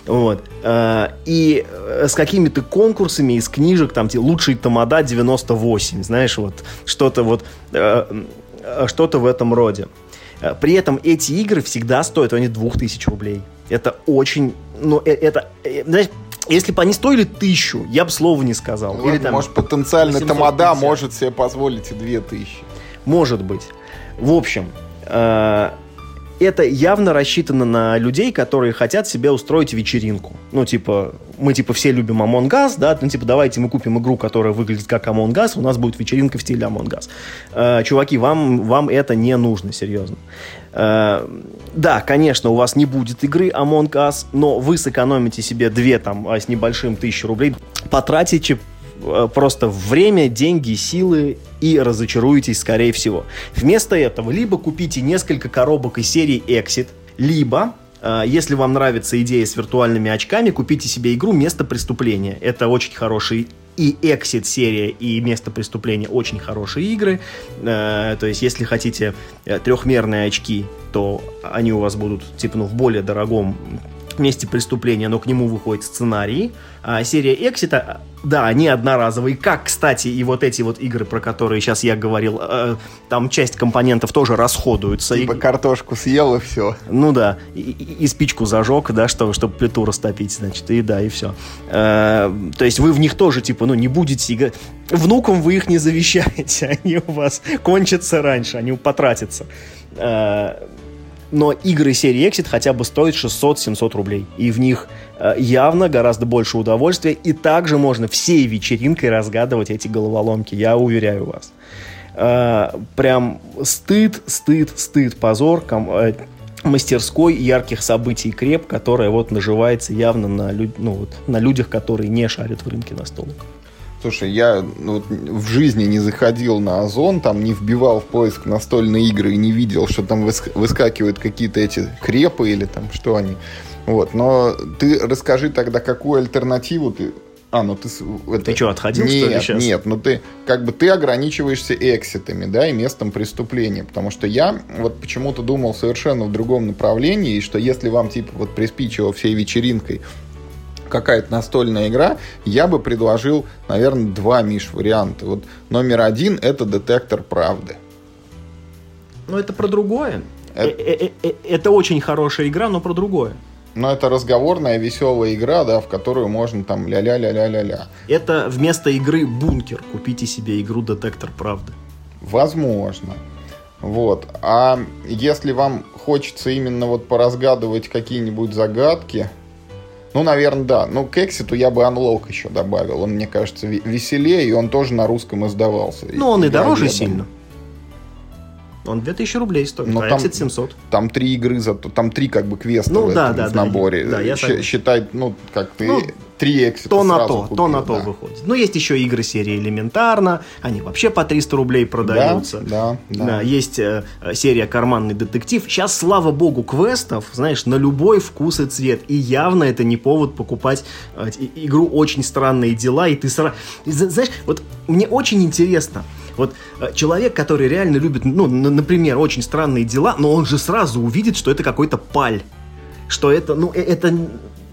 Вот. Э, и э, с какими-то конкурсами из книжек, там, лучший тамада 98, знаешь, вот что-то вот, э, что-то в этом роде. Э, при этом эти игры всегда стоят, они 2000 рублей. Это очень, ну, э, это, э, знаешь, если бы они стоили тысячу, я бы слова не сказал. Ну, Или, там, может, потенциально Тамада может себе позволить и две тысячи. Может быть. В общем, это явно рассчитано на людей, которые хотят себе устроить вечеринку. Ну, типа, мы, типа, все любим Among Us, да, ну, типа, давайте мы купим игру, которая выглядит как Among Us, у нас будет вечеринка в стиле Among Us. Э, чуваки, вам, вам это не нужно, серьезно. Э, да, конечно, у вас не будет игры Among Us, но вы сэкономите себе две, там, а, с небольшим тысячи рублей, потратите просто время, деньги, силы и разочаруетесь, скорее всего. Вместо этого либо купите несколько коробок из серии Exit, либо э, если вам нравится идея с виртуальными очками, купите себе игру «Место преступления». Это очень хороший и Exit серия, и Место преступления очень хорошие игры. Э, то есть, если хотите трехмерные очки, то они у вас будут, типа, ну, в более дорогом месте преступления, но к нему выходит сценарий. А серия Эксита, да, они одноразовые. Как, кстати, и вот эти вот игры, про которые сейчас я говорил, э, там часть компонентов тоже расходуются. Типа и... картошку съел и все. Ну да, и, и, и спичку зажег, да, что, чтобы плиту растопить, значит, и да, и все. Э, то есть вы в них тоже, типа, ну, не будете играть. Внукам вы их не завещаете, они у вас кончатся раньше, они потратятся. Э, но игры серии Exit хотя бы стоят 600-700 рублей. И в них э, явно гораздо больше удовольствия. И также можно всей вечеринкой разгадывать эти головоломки, я уверяю вас. Э, прям стыд, стыд, стыд, позор ком- э, мастерской ярких событий креп, которая вот наживается явно на, лю- ну, вот, на людях, которые не шарят в рынке настолок. Слушай, я ну, в жизни не заходил на Озон, там не вбивал в поиск настольные игры и не видел, что там выскакивают какие-то эти крепы или там что они. Вот, но ты расскажи тогда, какую альтернативу ты а, ну ты... Это... Ты что, отходил, нет, что ли, сейчас? Нет, ну ты, как бы, ты ограничиваешься экситами, да, и местом преступления, потому что я вот почему-то думал совершенно в другом направлении, и что если вам, типа, вот приспичило всей вечеринкой какая-то настольная игра, я бы предложил, наверное, два, Миш, варианта. Вот номер один — это детектор правды. Ну, это про другое. Это... Э, э, э, это очень хорошая игра, но про другое. Но это разговорная, веселая игра, да, в которую можно там ля-ля-ля-ля-ля-ля. Это вместо игры бункер. Купите себе игру детектор правды. Возможно. Вот. А если вам хочется именно вот поразгадывать какие-нибудь загадки, ну, наверное, да. Ну, к Экситу я бы Unlock еще добавил. Он, мне кажется, веселее, и он тоже на русском издавался. Ну, он и дороже сильно. Он 2000 рублей стоит, Но а там- Exit 700. Там три игры, за там три как бы квеста Ну в, да, этом, да, в да, наборе. да, я Щ-. Считай, ну, как ты Ну, три эксита То на то, купил, то на то да. выходит. Но есть еще игры серии Элементарно, они вообще по 300 рублей продаются. Да, да, да. есть э, серия Карманный детектив. Сейчас, слава богу, квестов, знаешь, на любой вкус и цвет. И явно это не повод покупать э, игру «Очень странные дела», и ты сразу... Знаешь, вот мне очень интересно, вот э, человек, который реально любит, ну, например, «Очень странные дела», но он же сразу увидит, что это какой-то паль. Что это, ну, э- это...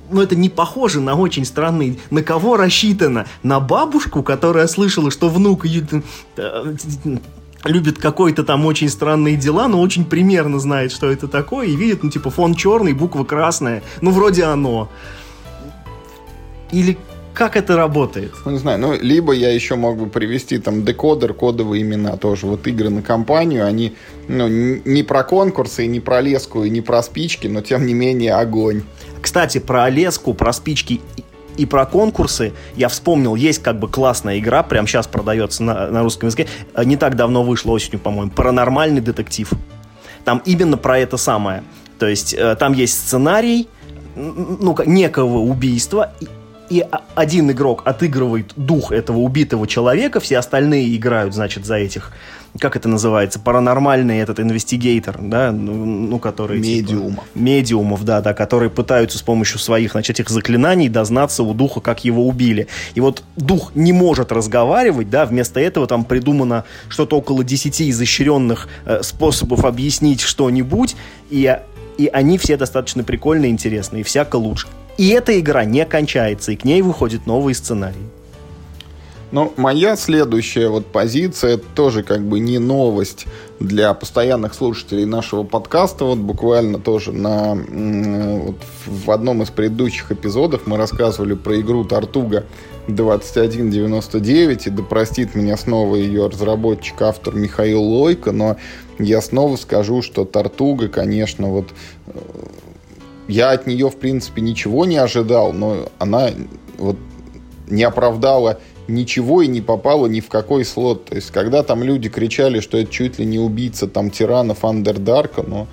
Ну, это не похоже на очень странный... На кого рассчитано? На бабушку, которая слышала, что внук э, любит какой-то там очень странные дела, но очень примерно знает, что это такое, и видит, ну, типа, фон черный, буква красная. Ну, вроде оно. Или как это работает? Ну, не знаю, ну, либо я еще мог бы привести там декодер, кодовые имена тоже. Вот игры на компанию, они ну, не про конкурсы, и не про леску, и не про спички, но тем не менее огонь. Кстати, про леску, про спички и- про конкурсы я вспомнил, есть как бы классная игра, прямо сейчас продается на, на русском языке, Э, не так давно вышла осенью, по-моему, «Паранормальный детектив». Там именно про это самое. То есть э, там есть сценарий, ну, некого убийства, и, один игрок отыгрывает дух этого убитого человека, все остальные играют, значит, за этих, как это называется, паранормальный этот инвестигейтор, да, ну, ну, который... типа, Медиумов. медиумов, да, да, которые пытаются с помощью своих, значит, этих заклинаний дознаться у духа, как его убили. И вот дух не может разговаривать, да, вместо этого там придумано что-то около 10 изощренных э, способов объяснить что-нибудь, и, и они все достаточно прикольные, интересные, всяко лучше. И эта игра не кончается, и к ней выходит новый сценарий. Ну, моя следующая вот позиция, это тоже как бы не новость для постоянных слушателей нашего подкаста. Вот буквально тоже на, вот в одном из предыдущих эпизодов мы рассказывали про игру Тартуга 2199, и да простит меня снова ее разработчик, автор Михаил Лойко, но я снова скажу, что Тартуга, конечно, вот э, я от нее, в принципе, ничего не ожидал, но она вот не оправдала ничего и не попала ни в какой слот. То есть, когда там люди кричали, что это чуть ли не убийца там тиранов Андердарка, но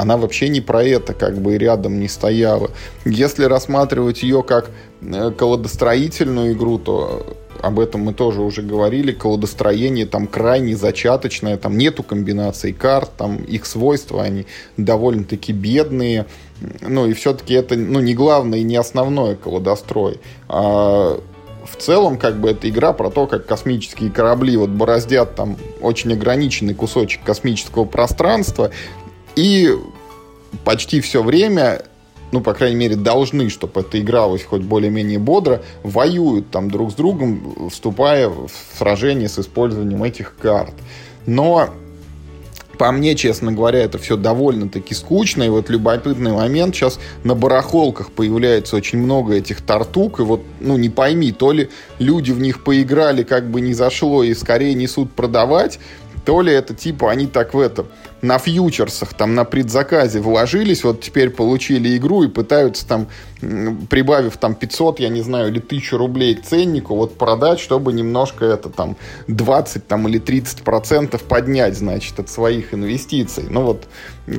она вообще не про это как бы рядом не стояла. Если рассматривать ее как э, колодостроительную игру, то об этом мы тоже уже говорили. Колодостроение там крайне зачаточное, там нету комбинаций карт, там их свойства, они довольно-таки бедные. Ну и все-таки это ну, не главное и не основное колодострой. А в целом, как бы, эта игра про то, как космические корабли вот бороздят там очень ограниченный кусочек космического пространства, и почти все время, ну, по крайней мере, должны, чтобы это игралось хоть более-менее бодро, воюют там друг с другом, вступая в сражение с использованием этих карт. Но по мне, честно говоря, это все довольно-таки скучно. И вот любопытный момент, сейчас на барахолках появляется очень много этих тартук, и вот, ну, не пойми, то ли люди в них поиграли, как бы не зашло, и скорее несут продавать, то ли это типа они так в этом на фьючерсах, там на предзаказе вложились, вот теперь получили игру и пытаются там, прибавив там 500, я не знаю, или 1000 рублей к ценнику, вот продать, чтобы немножко это там 20 там или 30 процентов поднять, значит, от своих инвестиций. Ну вот,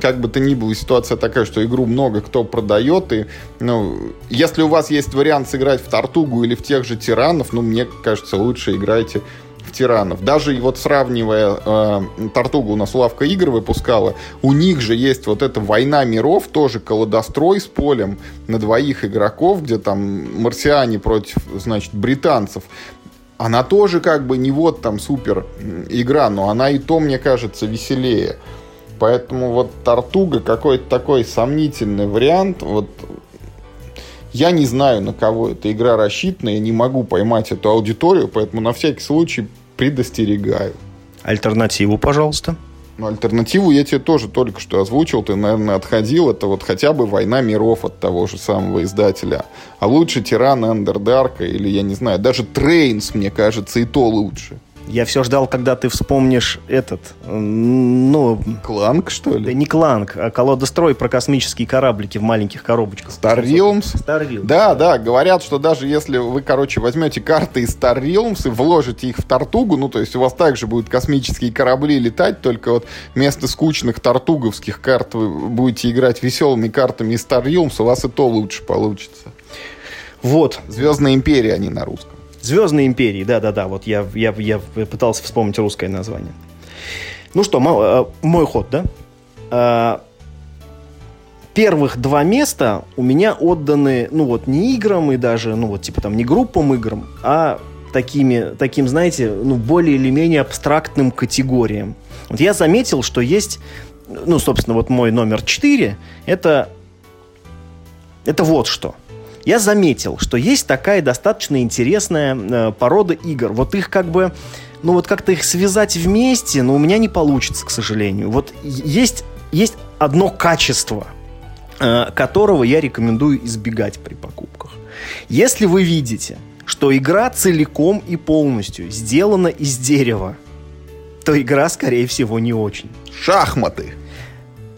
как бы то ни было, ситуация такая, что игру много кто продает, и, ну, если у вас есть вариант сыграть в Тартугу или в тех же Тиранов, ну, мне кажется, лучше играйте тиранов. Даже и вот сравнивая э, Тартугу у нас лавка игр выпускала, у них же есть вот эта война миров, тоже колодострой с полем на двоих игроков, где там марсиане против, значит, британцев. Она тоже как бы не вот там супер игра, но она и то, мне кажется, веселее. Поэтому вот Тартуга какой-то такой сомнительный вариант. Вот я не знаю, на кого эта игра рассчитана, я не могу поймать эту аудиторию, поэтому на всякий случай предостерегаю. Альтернативу, пожалуйста. Но альтернативу я тебе тоже только что озвучил, ты, наверное, отходил. Это вот хотя бы «Война миров» от того же самого издателя. А лучше «Тиран Андердарка» или, я не знаю, даже «Trains», мне кажется, и то лучше. Я все ждал, когда ты вспомнишь этот, ну... Clank, что ли? Да не Clank, а колодострой про космические кораблики в маленьких коробочках. Star Realms? Star Realms. Да, да, говорят, что даже если вы, короче, возьмете карты из Star Realms и вложите их в Тартугу, ну, то есть у вас также будут космические корабли летать, только вот вместо скучных тартуговских карт вы будете играть веселыми картами из Star Realms, у вас и то лучше получится. Вот. Звездная империя, они на русском. Звездные империи, да-да-да, вот я, я, я пытался вспомнить русское название. Ну что, мой, мой ход, да? А, первых два места у меня отданы, ну вот, не играм и даже, ну вот, типа там, не группам играм, а такими, таким, знаете, ну, более или менее абстрактным категориям. Вот я заметил, что есть, ну, собственно, вот мой номер 4, это, это вот что – я заметил, что есть такая достаточно интересная э, порода игр. Вот их как бы, ну вот как-то их связать вместе, но у меня не получится, к сожалению. Вот есть, есть одно качество, э, которого я рекомендую избегать при покупках. Если вы видите, что игра целиком и полностью сделана из дерева, то игра, скорее всего, не очень. Шахматы.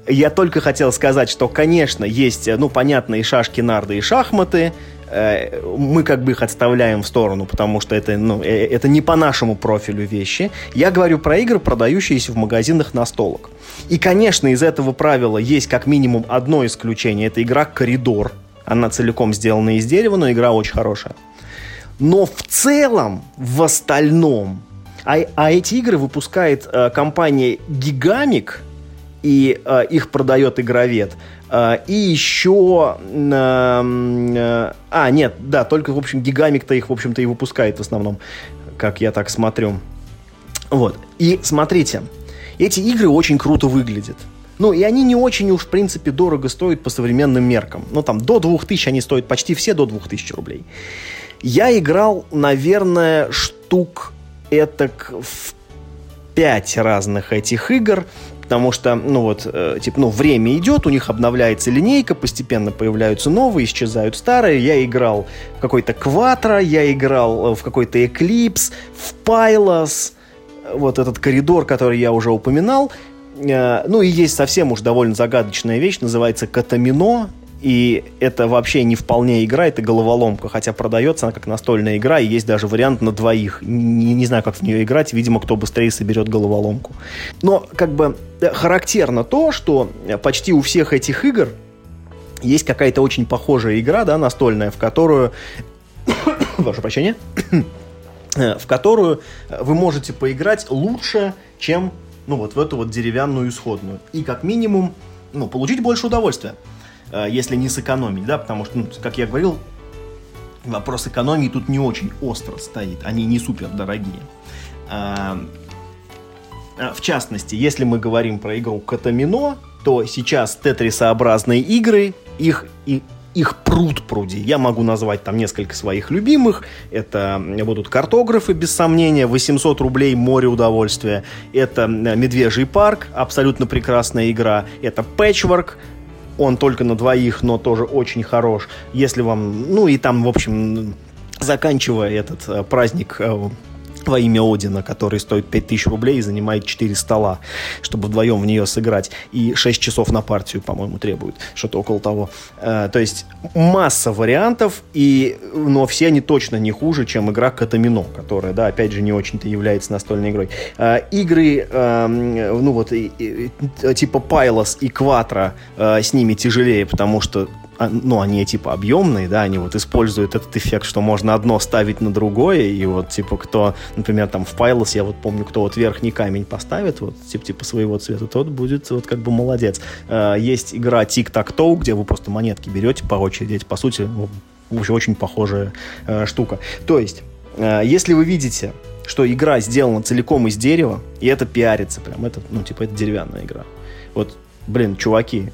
Я только хотел сказать, что, конечно, есть, ну, понятно, и шашки, нарды, и шахматы. Э, мы как бы их отставляем в сторону, потому что это, ну, э, это не по нашему профилю вещи. Я говорю про игры, продающиеся в магазинах настолок. И, конечно, из этого правила есть как минимум одно исключение. Это игра «Коридор». Она целиком сделана из дерева, но игра очень хорошая. Но в целом, в остальном, а, а эти игры выпускает э, компания Гигамик – и э, их продает игровед. Э, и еще... Э, э, а, нет, да, только, в общем, Гигамик-то их, в общем-то, и выпускает в основном, как я так смотрю. Вот. И смотрите, эти игры очень круто выглядят. Ну, и они не очень уж, в принципе, дорого стоят по современным меркам. Ну, там, до 2000 они стоят почти все до 2000 рублей. Я играл, наверное, штук этак в 5 разных этих игр потому что, ну вот, э, типа, ну, время идет, у них обновляется линейка, постепенно появляются новые, исчезают старые. Я играл в какой-то Кватро, я играл э, в какой-то Эклипс, в Пайлос, вот этот коридор, который я уже упоминал. Э, ну и есть совсем уж довольно загадочная вещь, называется Катамино. И это вообще не вполне игра, это головоломка. Хотя продается она как настольная игра, и есть даже вариант на двоих. Не, не знаю, как в нее играть. Видимо, кто быстрее соберет головоломку. Но как бы э, характерно то, что почти у всех этих игр есть какая-то очень похожая игра, да, настольная, в которую... Ваше прощение. Э, в которую вы можете поиграть лучше, чем ну, вот в эту вот деревянную исходную. И как минимум, ну, получить больше удовольствия. Э, если не сэкономить, да, потому что, ну, как я говорил, вопрос экономии тут не очень остро стоит, они не супер дорогие. Э, э, в частности, если мы говорим про игру Катамино, то сейчас тетрисообразные игры, их, и, их пруд пруди. Я могу назвать там несколько своих любимых. Это будут картографы, без сомнения, 800 рублей, море удовольствия. Это Медвежий парк, абсолютно прекрасная игра. Это Patchwork, он только на двоих, но тоже очень хорош. Если вам... Ну и там, в общем, заканчивая этот э, праздник э, во имя Одина, который стоит 5000 рублей и занимает 4 стола, чтобы вдвоем в нее сыграть. И 6 часов на партию, по-моему, требует. Что-то около того. Э, то есть масса вариантов, и, но все они точно не хуже, чем игра Катамино, которая, да, опять же, не очень-то является настольной игрой. Э, игры, э, ну вот, типа Пайлос и Кватро с ними тяжелее, потому что ну, они типа объемные, да, они вот используют этот эффект, что можно одно ставить на другое, и вот типа кто, например, там в Pilot, я вот помню, кто вот верхний камень поставит, вот типа, типа своего цвета, тот будет вот как бы молодец. А, есть игра Tic-Tac-Toe, где вы просто монетки берете по очереди, по сути, очень, очень похожая э, штука. То есть, э, если вы видите, что игра сделана целиком из дерева, и это пиарится прям, это, ну, типа, это деревянная игра. Вот, блин, чуваки,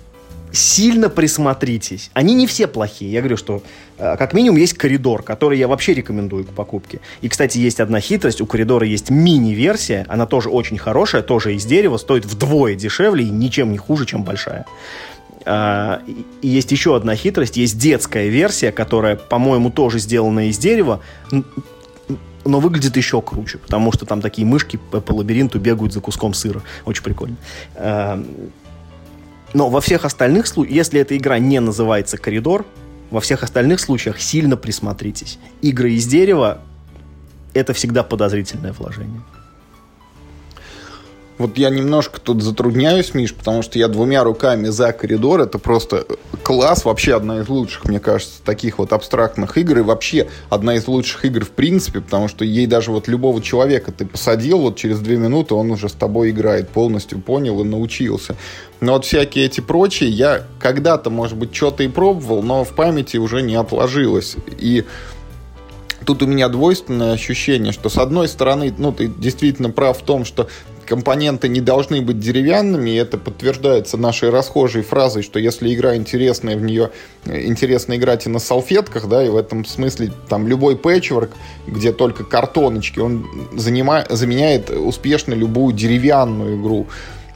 сильно присмотритесь. Они не все плохие. Я говорю, что э, как минимум есть коридор, который я вообще рекомендую к покупке. И, кстати, есть одна хитрость. У коридора есть мини-версия. Она тоже очень хорошая, тоже из дерева. Стоит вдвое дешевле и ничем не хуже, чем большая. А, и есть еще одна хитрость. Есть детская версия, которая, по-моему, тоже сделана из дерева но выглядит еще круче, потому что там такие мышки по, по лабиринту бегают за куском сыра. Очень прикольно. Но во всех остальных случаях, если эта игра не называется «Коридор», во всех остальных случаях сильно присмотритесь. Игры из дерева — это всегда подозрительное вложение. Вот я немножко тут затрудняюсь, Миш, потому что я двумя руками за коридор. Это просто класс, вообще одна из лучших, мне кажется, таких вот абстрактных игр. И вообще одна из лучших игр в принципе, потому что ей даже вот любого человека ты посадил, вот через две минуты он уже с тобой играет, полностью понял и научился. Но вот всякие эти прочие, я когда-то, может быть, что-то и пробовал, но в памяти уже не отложилось. И тут у меня двойственное ощущение, что с одной стороны, ну, ты действительно прав в том, что компоненты не должны быть деревянными, и это подтверждается нашей расхожей фразой, что если игра интересная, в нее э, интересно играть и на салфетках, да, и в этом смысле там любой пэтчворк, где только картоночки, он занима, заменяет успешно любую деревянную игру.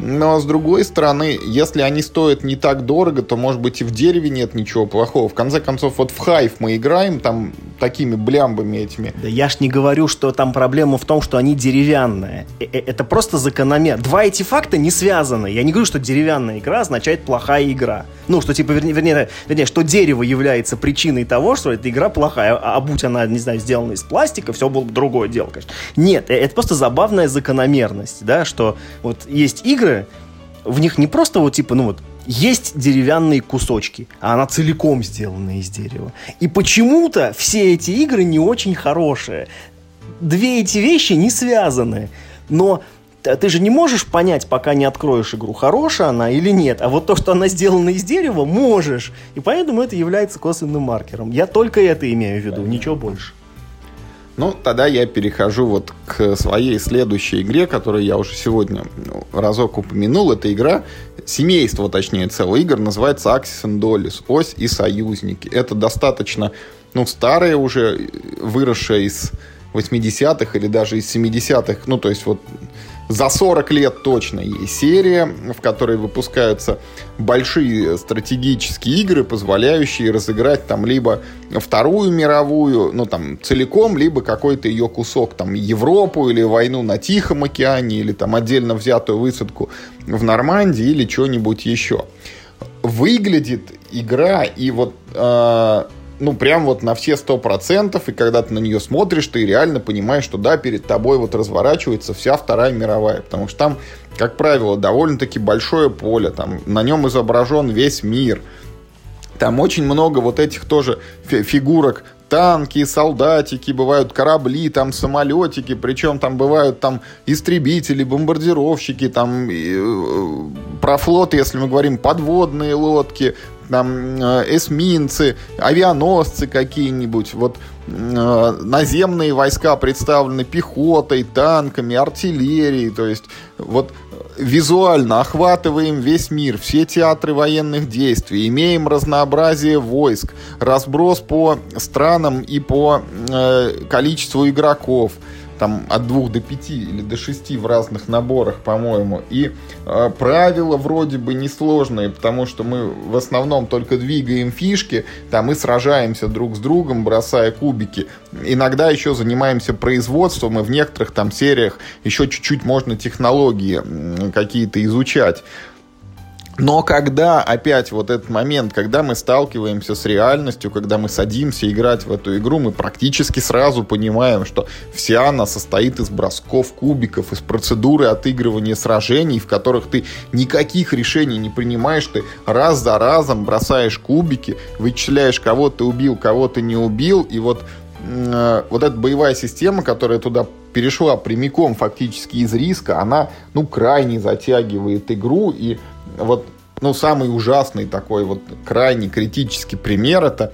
Но с другой стороны, если они стоят не так дорого, то, может быть, и в дереве нет ничего плохого. В конце концов, вот в Хайф мы играем там такими блямбами этими. Да я ж не говорю, что там проблема в том, что они деревянные. Э, э, это просто закономер. Два эти факта не связаны. Я не говорю, что деревянная игра означает плохая игра. Ну, что типа, вернее, вернее, вернее что дерево является причиной того, что эта игра плохая. А, а будь она, не знаю, сделана из пластика, все было бы другое дело, конечно. Нет, э, это просто забавная закономерность, да, что вот есть игры, игры, в них не просто вот типа, ну вот, есть деревянные кусочки, а она целиком сделана из дерева. И почему-то все эти игры не очень хорошие. Две эти вещи не связаны. Но ты же не можешь понять, пока не откроешь игру, хорошая она или нет. А вот то, что она сделана из дерева, можешь. И поэтому это является косвенным маркером. Я только это имею в виду, ничего больше. Ну, тогда я перехожу вот к своей следующей игре, которую я уже сегодня ну, разок упомянул. Это игра, семейство, точнее, целых игр, называется Axis and Dollis, Ось и Союзники. Это достаточно, ну, старая уже, выросшая из 80-х или даже из 70-х, ну, то есть вот за 40 лет точно есть серия, в которой выпускаются большие стратегические игры, позволяющие разыграть там либо Вторую мировую, ну там целиком, либо какой-то ее кусок, там Европу или войну на Тихом океане, или там отдельно взятую высадку в Нормандии или что-нибудь еще. Выглядит игра и вот э, ну, прям вот на все сто процентов, и когда ты на нее смотришь, ты реально понимаешь, что да, перед тобой вот разворачивается вся Вторая мировая, потому что там, как правило, довольно-таки большое поле, там на нем изображен весь мир, там очень много вот этих тоже фигурок. Танки, солдатики, бывают корабли, там самолетики, причем там бывают там истребители, бомбардировщики, там э, про флот, если мы говорим, подводные лодки, там э, эсминцы, авианосцы какие-нибудь, вот э, наземные войска представлены пехотой, танками, артиллерией, то есть вот визуально охватываем весь мир, все театры военных действий, имеем разнообразие войск, разброс по странам и по э, количеству игроков – там от двух до пяти или до шести в разных наборах, по-моему. И э, правила вроде бы несложные, потому что мы в основном только двигаем фишки, там и сражаемся друг с другом, бросая кубики. Иногда еще занимаемся производством, и в некоторых там сериях еще чуть-чуть можно технологии какие-то изучать. Но когда опять вот этот момент, когда мы сталкиваемся с реальностью, когда мы садимся играть в эту игру, мы практически сразу понимаем, что вся она состоит из бросков кубиков, из процедуры отыгрывания сражений, в которых ты никаких решений не принимаешь, ты раз за разом бросаешь кубики, вычисляешь, кого ты убил, кого ты не убил, и вот э, вот эта боевая система, которая туда перешла прямиком фактически из риска, она, ну, крайне затягивает игру, и вот, ну, самый ужасный такой вот крайне критический пример это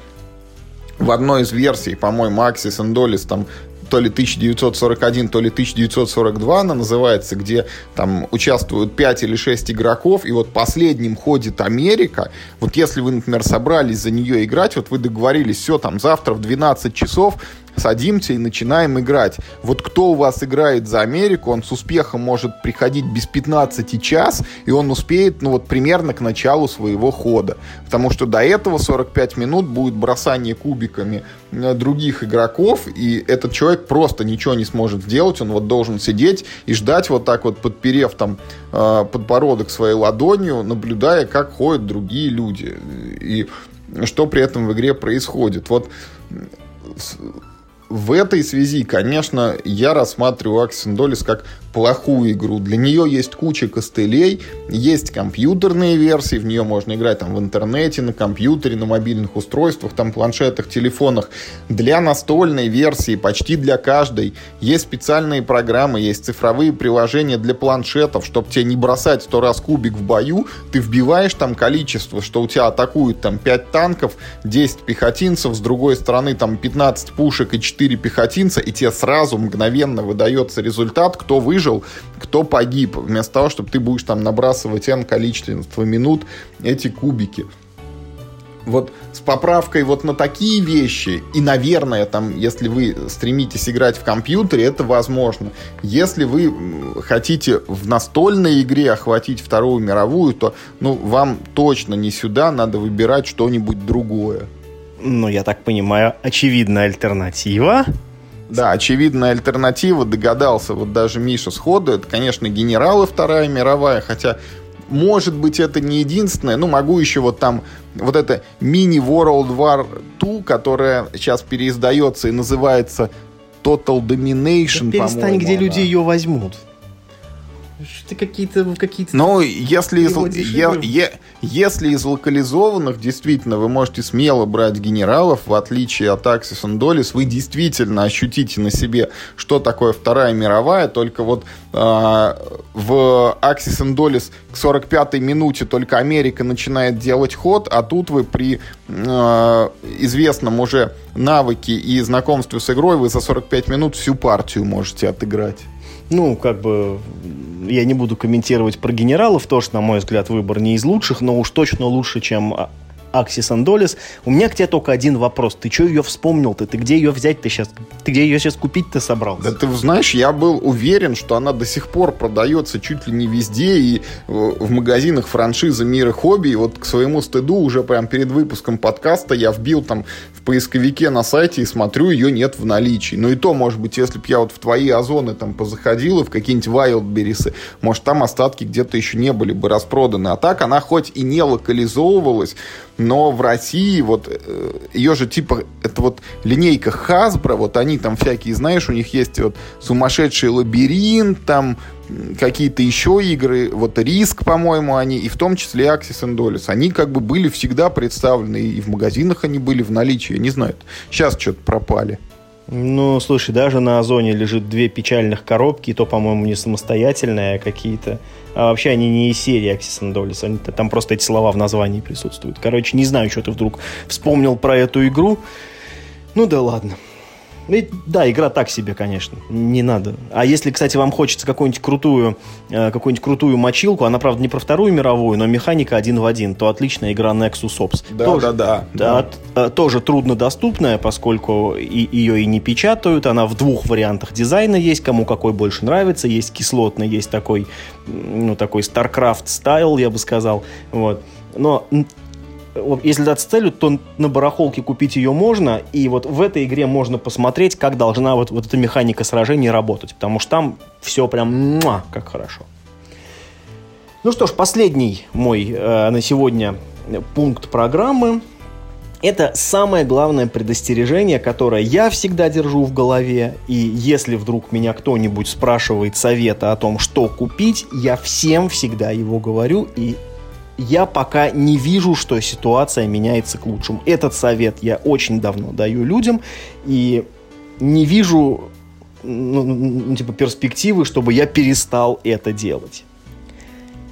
в одной из версий, по-моему, and Dollis там то ли 1941, то ли 1942 она называется, где там участвуют 5 или 6 игроков, и вот последним ходит Америка. Вот если вы, например, собрались за нее играть, вот вы договорились, все, там завтра в 12 часов садимся и начинаем играть. Вот кто у вас играет за Америку, он с успехом может приходить без 15 час, и он успеет, ну вот, примерно к началу своего хода. Потому что до этого 45 минут будет бросание кубиками э, других игроков, и этот человек просто ничего не сможет сделать, он вот должен сидеть и ждать вот так вот, подперев там э, подбородок своей ладонью, наблюдая, как ходят другие люди. И что при этом в игре происходит. Вот в этой связи, конечно, я рассматриваю Axis Dollis как плохую игру. Для нее есть куча костылей, есть компьютерные версии, в нее можно играть там в интернете, на компьютере, на мобильных устройствах, там планшетах, телефонах. Для настольной версии, почти для каждой, есть специальные программы, есть цифровые приложения для планшетов, чтобы тебе не бросать сто раз кубик в бою, ты вбиваешь там количество, что у тебя атакуют там 5 танков, 10 пехотинцев, с другой стороны там 15 пушек и 4 пехотинца, и тебе сразу мгновенно выдается результат, кто выжил выжил, кто погиб, вместо того, чтобы ты будешь там набрасывать n количество минут эти кубики. Вот с поправкой вот на такие вещи, и, наверное, там, если вы стремитесь играть в компьютере, это возможно. Если вы хотите в настольной игре охватить Вторую мировую, то, ну, вам точно не сюда, надо выбирать что-нибудь другое. Ну, я так понимаю, очевидная альтернатива да, очевидная альтернатива, догадался вот даже Миша сходу, это, конечно, генералы Вторая мировая, хотя может быть, это не единственное. Ну, могу еще вот там вот это мини World War 2, которая сейчас переиздается и называется Total Domination, да перестань, где она. люди ее возьмут. Что-то какие-то... какие Ну, если из, е, е, если из локализованных, действительно, вы можете смело брать генералов, в отличие от and Dollis, вы действительно ощутите на себе, что такое Вторая мировая, только вот э, в and Dollis к 45-й минуте только Америка начинает делать ход, а тут вы при э, известном уже навыке и знакомстве с игрой вы за 45 минут всю партию можете отыграть. Ну, как бы, я не буду комментировать про генералов, тоже, на мой взгляд, выбор не из лучших, но уж точно лучше, чем а, Аксис Андолис. У меня к тебе только один вопрос. Ты что ее вспомнил-то? Ты где ее взять-то сейчас? Ты где ее сейчас купить-то собрался? Да ты знаешь, я был уверен, что она до сих пор продается чуть ли не везде и в магазинах франшизы мира хобби. И вот к своему стыду уже прям перед выпуском подкаста я вбил там поисковике на сайте и смотрю, ее нет в наличии. Ну и то, может быть, если бы я вот в твои озоны там позаходил и в какие-нибудь Wildberries, может, там остатки где-то еще не были бы распроданы. А так она хоть и не локализовывалась, но в России вот э, ее же типа, это вот линейка Hasbro, вот они там всякие, знаешь, у них есть вот сумасшедший лабиринт, там какие-то еще игры, вот Риск, по-моему, они, и в том числе Axis and Dolus, они как бы были всегда представлены, и в магазинах они были в наличии, не знаю, сейчас что-то пропали. Ну, слушай, даже на Озоне лежит две печальных коробки, и то, по-моему, не самостоятельные, а какие-то. А вообще они не из серии Axis and Dolus, они, там просто эти слова в названии присутствуют. Короче, не знаю, что ты вдруг вспомнил про эту игру. Ну да ладно. Ну да, игра так себе, конечно, не надо. А если, кстати, вам хочется какую-нибудь крутую, э, какую-нибудь крутую мочилку, она, правда, не про Вторую мировую, но механика один в один, то отличная игра Nexus Ops. Да, тоже, да, да, да. Э, тоже труднодоступная, поскольку и, ее и не печатают, она в двух вариантах дизайна есть, кому какой больше нравится, есть кислотный, есть такой, ну, такой StarCraft стайл, я бы сказал, вот. Но если дать целью, то на барахолке купить ее можно, и вот в этой игре можно посмотреть, как должна вот, вот эта механика сражений работать, потому что там все прям муа, как хорошо. Ну что ж, последний мой э, на сегодня пункт программы это самое главное предостережение, которое я всегда держу в голове. И если вдруг меня кто-нибудь спрашивает совета о том, что купить, я всем всегда его говорю. И я пока не вижу, что ситуация меняется к лучшему. Этот совет я очень давно даю людям, и не вижу ну, ну, типа перспективы, чтобы я перестал это делать.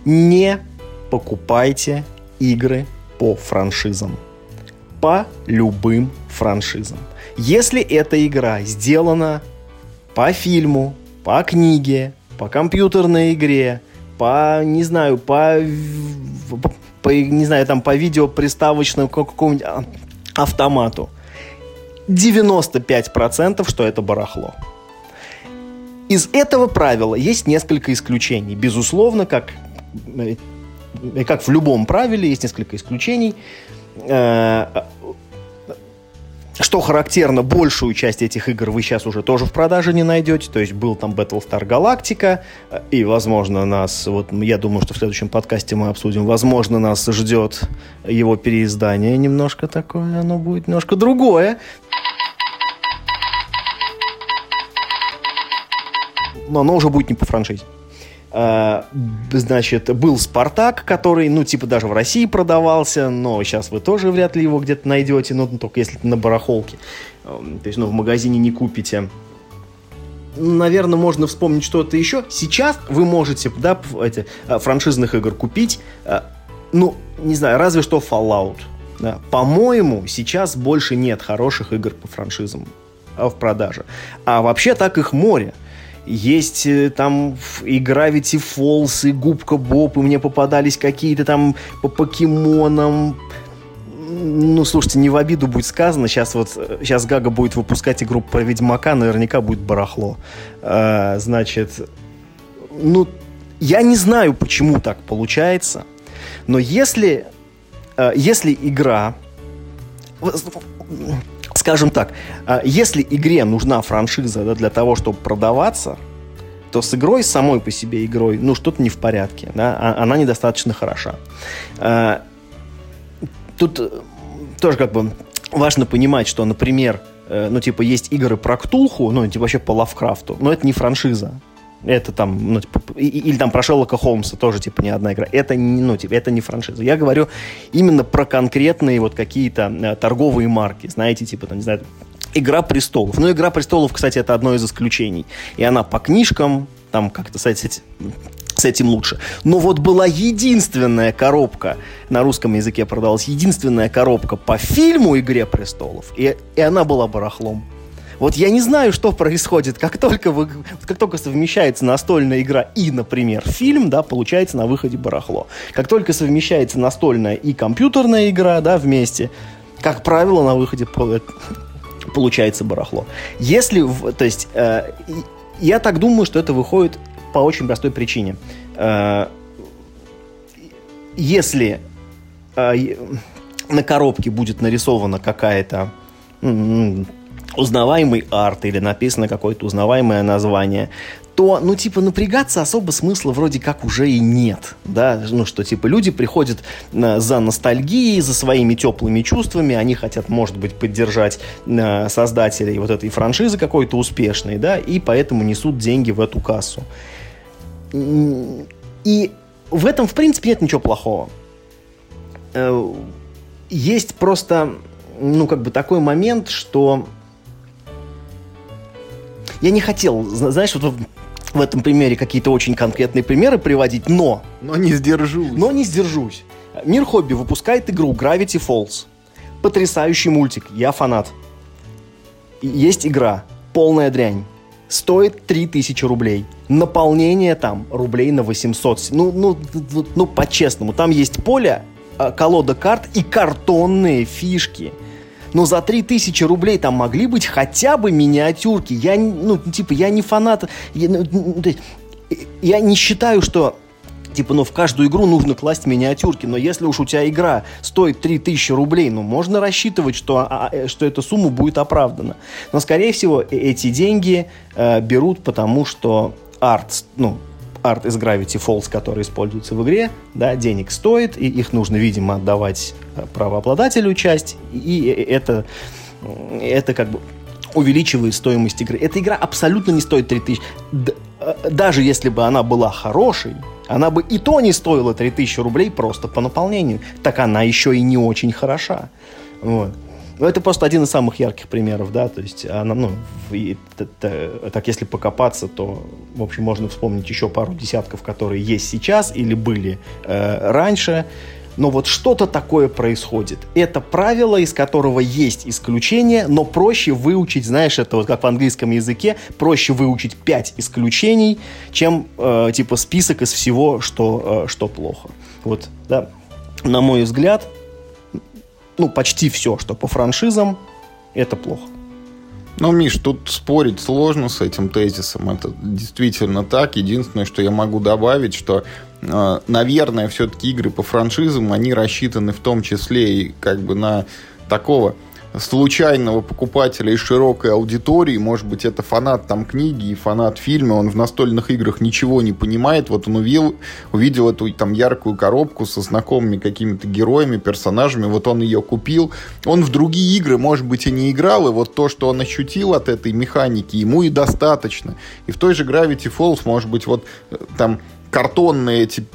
Не покупайте игры по франшизам. По любым франшизам. Если эта игра сделана по фильму, по книге, по компьютерной игре, по, не знаю, по, по не знаю, там, по видео приставочному какому-нибудь автомату. 95% что это барахло. Из этого правила есть несколько исключений. Безусловно, как, э, как в любом правиле, есть несколько исключений. Э, что характерно, большую часть этих игр вы сейчас уже тоже в продаже не найдете. То есть был там Battlestar Galactica, и, возможно, нас, вот я думаю, что в следующем подкасте мы обсудим, возможно, нас ждет его переиздание немножко такое, оно будет немножко другое. Но оно уже будет не по франшизе. А, значит, был Спартак, который, ну, типа, даже в России продавался, но сейчас вы тоже вряд ли его где-то найдете, ну, только если на барахолке. Эм, то есть, ну, в магазине не купите. Наверное, можно вспомнить что-то еще. Сейчас вы можете, да, эти э, франшизных игр купить, э, ну, не знаю, разве что Fallout. Да. По-моему, сейчас больше нет хороших игр по франшизам в продаже. А вообще так их море. Есть э, там и Gravity Falls, и Губка Боб, и мне попадались какие-то там по покемонам. Ну, слушайте, не в обиду будет сказано. Сейчас вот, сейчас Гага будет выпускать игру про Ведьмака, наверняка будет барахло. А, значит, ну, я не знаю, почему так получается, но если, если игра скажем так, а, если игре нужна франшиза да, для того, чтобы продаваться, то с игрой, самой по себе игрой, ну, что-то не в порядке, да, а, она недостаточно хороша. А, тут э, тоже как бы важно понимать, что, например, э, ну, типа, есть игры про Ктулху, ну, типа, вообще по Лавкрафту, но это не франшиза. Это там, ну, типа, или там про Шерлока Холмса тоже, типа, не одна игра. Это, не, ну, типа, это не франшиза. Я говорю именно про конкретные вот какие-то э, торговые марки. Знаете, типа, там, не знаю, Игра престолов. Ну, Игра престолов, кстати, это одно из исключений. И она по книжкам, там как-то этим, с этим лучше. Но вот была единственная коробка, на русском языке продалась единственная коробка по фильму «Игре престолов», и, и она была барахлом. Вот я не знаю, что происходит, как только, вы, как только совмещается настольная игра и, например, фильм, да, получается на выходе барахло. Как только совмещается настольная и компьютерная игра, да, вместе, как правило, на выходе получается барахло. Если, то есть, э, я так думаю, что это выходит по очень простой причине. Э, если э, на коробке будет нарисована какая-то узнаваемый арт или написано какое-то узнаваемое название, то, ну, типа, напрягаться особо смысла вроде как уже и нет, да, ну, что, типа, люди приходят э, за ностальгией, за своими теплыми чувствами, они хотят, может быть, поддержать э, создателей вот этой франшизы какой-то успешной, да, и поэтому несут деньги в эту кассу. И в этом, в принципе, нет ничего плохого. Э, есть просто, ну, как бы такой момент, что я не хотел, знаешь, вот в этом примере какие-то очень конкретные примеры приводить, но... Но не сдержусь. Но не сдержусь. Мир Хобби выпускает игру Gravity Falls. Потрясающий мультик, я фанат. Есть игра, полная дрянь. Стоит 3000 рублей. Наполнение там рублей на 800. Ну, ну, ну, ну по-честному. Там есть поле, а, колода карт и картонные фишки – но за 3000 рублей там могли быть хотя бы миниатюрки. Я, ну, типа, я не фанат, я, ну, ну я не считаю, что типа, ну, в каждую игру нужно класть миниатюрки, но если уж у тебя игра стоит 3000 рублей, ну, можно рассчитывать, что, а, э, что эта сумма будет оправдана. Но, скорее всего, э, эти деньги э, берут, потому что арт, ну, арт из Gravity Falls, который используется в игре, да, денег стоит, и их нужно, видимо, отдавать э, правообладателю часть, и это, это как бы увеличивает стоимость игры. Эта игра абсолютно не стоит 3000. Э, даже если бы она была хорошей, она бы и то не стоила 3000 рублей просто по наполнению. Так она еще и не очень хороша. Вот. Ну, это просто один из самых ярких примеров, да, то есть она, ну, и, так если покопаться, то, в общем, можно вспомнить еще пару десятков, которые есть сейчас или были э, раньше, но вот что-то такое происходит. Это правило, из которого есть исключение, но проще выучить, знаешь, это вот как в английском языке, проще выучить пять исключений, чем э, типа список из всего, что, э, что плохо. Вот, да, на мой взгляд, ну, почти все, что по франшизам, это плохо. Ну, Миш, тут спорить сложно с этим тезисом. Это действительно так. Единственное, что я могу добавить, что, э, наверное, все-таки игры по франшизам, они рассчитаны в том числе и как бы на такого случайного покупателя из широкой аудитории, может быть, это фанат там книги и фанат фильма, он в настольных играх ничего не понимает, вот он увидел, увидел эту там яркую коробку со знакомыми какими-то героями, персонажами, вот он ее купил, он в другие игры, может быть, и не играл, и вот то, что он ощутил от этой механики, ему и достаточно. И в той же Gravity Falls, может быть, вот э, там картонные эти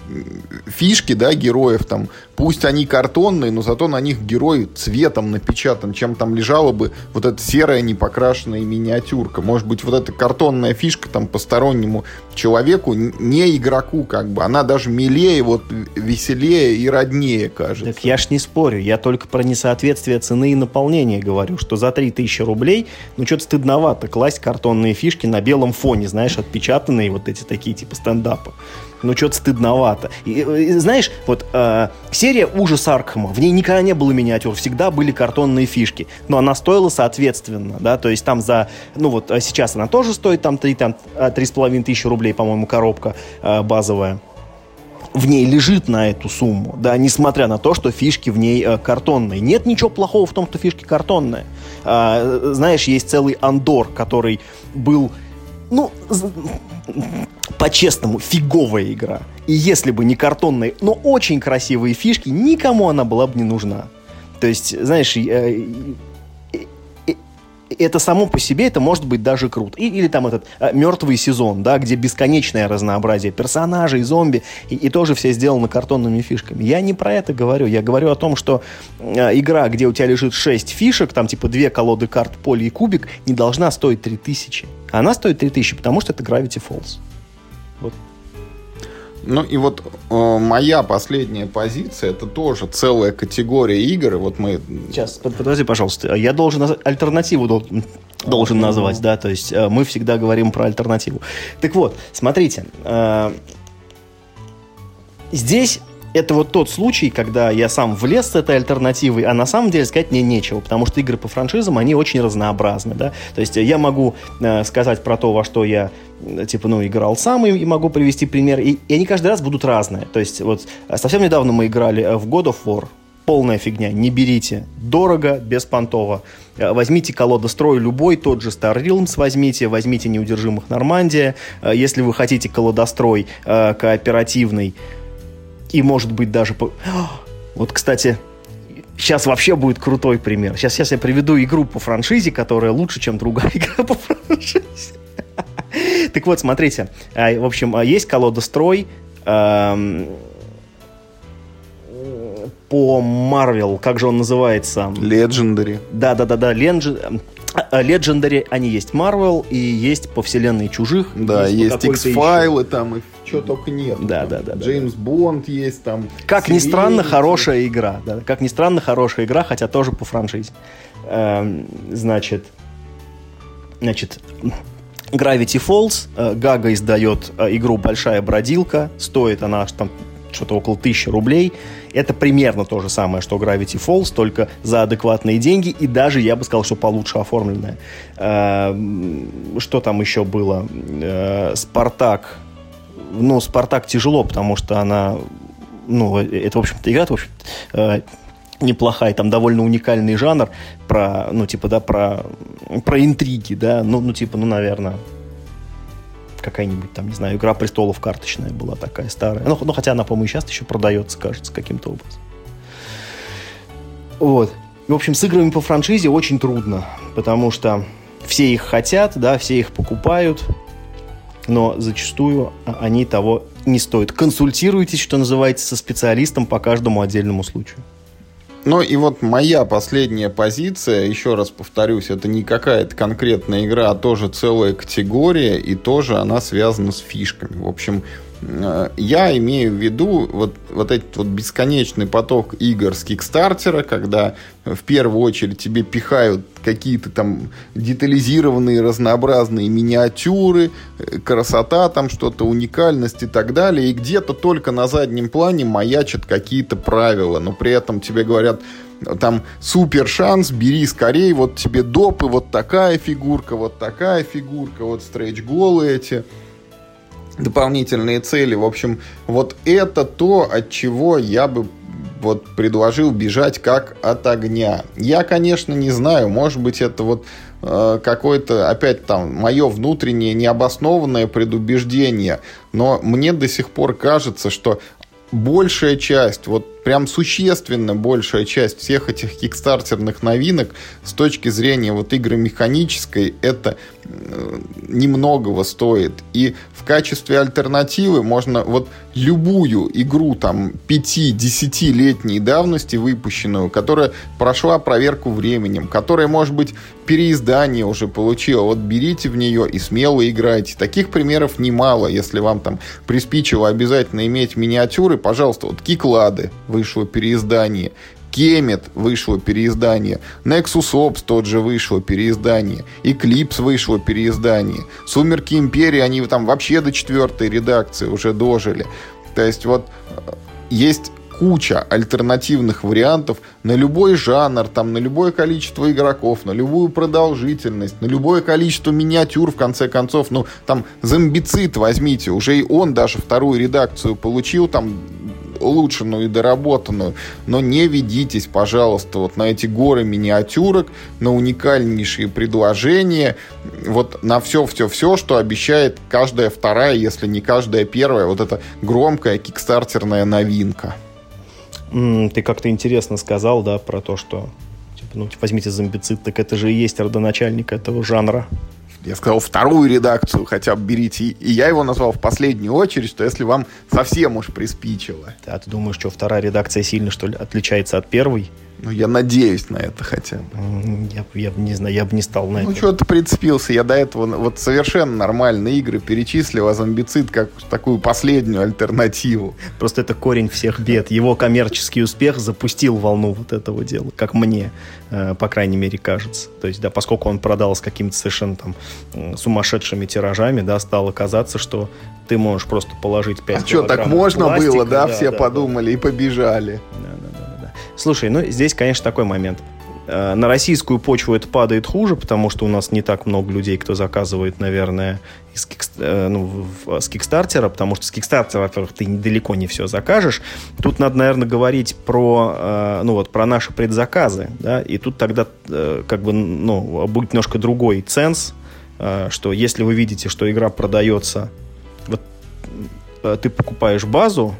фишки, да, героев там, пусть они картонные, но зато на них герой цветом напечатан, чем там лежала бы вот эта серая непокрашенная миниатюрка. Может быть, вот эта картонная фишка там постороннему человеку, не игроку как бы, она даже милее, вот веселее и роднее кажется. Так я ж не спорю, я только про несоответствие цены и наполнения говорю, что за 3000 рублей, ну что-то стыдновато класть картонные фишки на белом фоне, знаешь, отпечатанные вот эти такие типа стендапа ну, что-то стыдновато. И, и, знаешь, вот э, серия «Ужас Аркхема», в ней никогда не было миниатюр, всегда были картонные фишки, но она стоила соответственно, да, то есть там за, ну вот а сейчас она тоже стоит там 3, там, 3,5 а, тысячи рублей, по-моему, коробка э, базовая в ней лежит на эту сумму, да, несмотря на то, что фишки в ней э, картонные. Нет ничего плохого в том, что фишки картонные. А, знаешь, есть целый Андор, который был, ну, по-честному, фиговая игра. И если бы не картонные, но очень красивые фишки, никому она была бы не нужна. То есть, знаешь, э, это само по себе, это может быть даже круто. И, или там этот э, мертвый сезон, да, где бесконечное разнообразие персонажей, зомби, и, и тоже все сделано картонными фишками. Я не про это говорю. Я говорю о том, что э, игра, где у тебя лежит 6 фишек, там типа две колоды карт, поле и кубик, не должна стоить 3000. Она стоит 3000, потому что это Gravity Falls. Вот. Ну и вот э, моя последняя позиция это тоже целая категория игр. Вот мы. Сейчас, подожди, пожалуйста. Я должен альтернативу должен, должен назвать, да. То есть э, мы всегда говорим про альтернативу. Так вот, смотрите. Э, здесь это вот тот случай, когда я сам влез с этой альтернативой, а на самом деле сказать мне нечего, потому что игры по франшизам, они очень разнообразны, да, то есть я могу э, сказать про то, во что я, э, типа, ну, играл сам, и, могу привести пример, и, и они каждый раз будут разные, то есть вот э, совсем недавно мы играли э, в God of War, полная фигня, не берите, дорого, беспонтово, возьмите колодострой любой, тот же Star Realms возьмите, возьмите неудержимых Нормандия, если вы хотите колодострой кооперативный, и, может быть, даже... По... Вот, кстати, сейчас вообще будет крутой пример. Сейчас, сейчас я приведу игру по франшизе, которая лучше, чем другая игра по франшизе. Так вот, смотрите. А, в общем, а, есть колодострой эм, по Marvel, как же он называется? Legendary. Да-да-да-да, Legendary, они есть Marvel и есть по вселенной Чужих. Да, есть, есть X-файлы там и что только нет. Да, да, да. Джеймс да, Бонд есть там. Как ни странно, хорошая игра. Да, как ни странно, хорошая игра, хотя тоже по франшизе. Эм, значит, значит, Gravity Falls. Э, Гага издает э, игру «Большая бродилка». Стоит она там что-то около тысячи рублей. Это примерно то же самое, что Gravity Falls, только за адекватные деньги и даже, я бы сказал, что получше оформленное. Эм, что там еще было? Э, Спартак ну, Спартак тяжело, потому что она, ну, это, в общем-то, игра, в общем э, неплохая, там довольно уникальный жанр про, ну, типа, да, про, про интриги, да, ну, ну, типа, ну, наверное, какая-нибудь там, не знаю, Игра престолов карточная была такая старая. Ну, ну хотя она, по-моему, сейчас еще продается, кажется, каким-то образом. Вот. В общем, с играми по франшизе очень трудно, потому что все их хотят, да, все их покупают, но зачастую они того не стоят. Консультируйтесь, что называется, со специалистом по каждому отдельному случаю. Ну и вот моя последняя позиция, еще раз повторюсь, это не какая-то конкретная игра, а тоже целая категория, и тоже она связана с фишками. В общем, я имею в виду вот, вот этот вот бесконечный поток игр с Кикстартера, когда в первую очередь тебе пихают какие-то там детализированные разнообразные миниатюры, э, красота там, что-то, уникальность и так далее. И где-то только на заднем плане маячат какие-то правила. Но при этом тебе говорят, там супер шанс, бери скорее, вот тебе допы, вот такая фигурка, вот такая фигурка, вот стрейч-голы эти дополнительные цели. В общем, вот это то, от чего я бы вот предложил бежать как от огня. Я, конечно, не знаю, может быть, это вот э, какое-то, опять там, мое внутреннее необоснованное предубеждение, но мне до сих пор кажется, что большая часть, вот прям существенно большая часть всех этих кикстартерных новинок с точки зрения вот игры механической, это э, немногого стоит. И в качестве альтернативы можно вот любую игру там 5-10-летней давности выпущенную, которая прошла проверку временем, которая, может быть, переиздание уже получила, вот берите в нее и смело играйте. Таких примеров немало, если вам там приспичило обязательно иметь миниатюры, пожалуйста, вот Киклады вышло переиздание, Кемет вышло переиздание, Nexus Ops тот же вышло переиздание, Eclipse вышло переиздание, Сумерки Империи, они там вообще до четвертой редакции уже дожили. То есть вот э, есть куча альтернативных вариантов на любой жанр, там, на любое количество игроков, на любую продолжительность, на любое количество миниатюр, в конце концов. Ну, там, зомбицид возьмите, уже и он даже вторую редакцию получил, там, улучшенную и доработанную, но не ведитесь, пожалуйста, вот на эти горы миниатюрок, на уникальнейшие предложения, вот на все-все-все, что обещает каждая вторая, если не каждая первая, вот эта громкая кикстартерная новинка. Ты как-то интересно сказал, да, про то, что типа, ну, возьмите зомбицид, так это же и есть родоначальник этого жанра. Я сказал вторую редакцию хотя бы берите. И я его назвал в последнюю очередь, что если вам совсем уж приспичило. А ты думаешь, что вторая редакция сильно, что ли, отличается от первой? Ну, я надеюсь на это хотя бы. Я, я не знаю, я бы не стал на ну, это. Ну, что ты прицепился? Я до этого вот совершенно нормальные игры перечислил, а зомбицид как такую последнюю альтернативу. Просто это корень всех бед. Его коммерческий успех запустил волну вот этого дела, как мне, э, по крайней мере, кажется. То есть, да, поскольку он продал с какими-то совершенно там сумасшедшими тиражами, да, стало казаться, что ты можешь просто положить 5 А что, так можно пластика, было, да? да Все да, подумали да. и побежали. Да, да, да. Слушай, ну здесь, конечно, такой момент. Э, На российскую почву это падает хуже, потому что у нас не так много людей, кто заказывает, наверное, из кикс- э, ну, в- с Кикстартера, потому что с Кикстартера, во-первых, ты далеко не все закажешь. Тут надо, наверное, говорить про, э, ну, вот, про наши предзаказы, да, и тут тогда э, как бы, ну, будет немножко другой ценз, э, что если вы видите, что игра продается, вот э, ты покупаешь базу,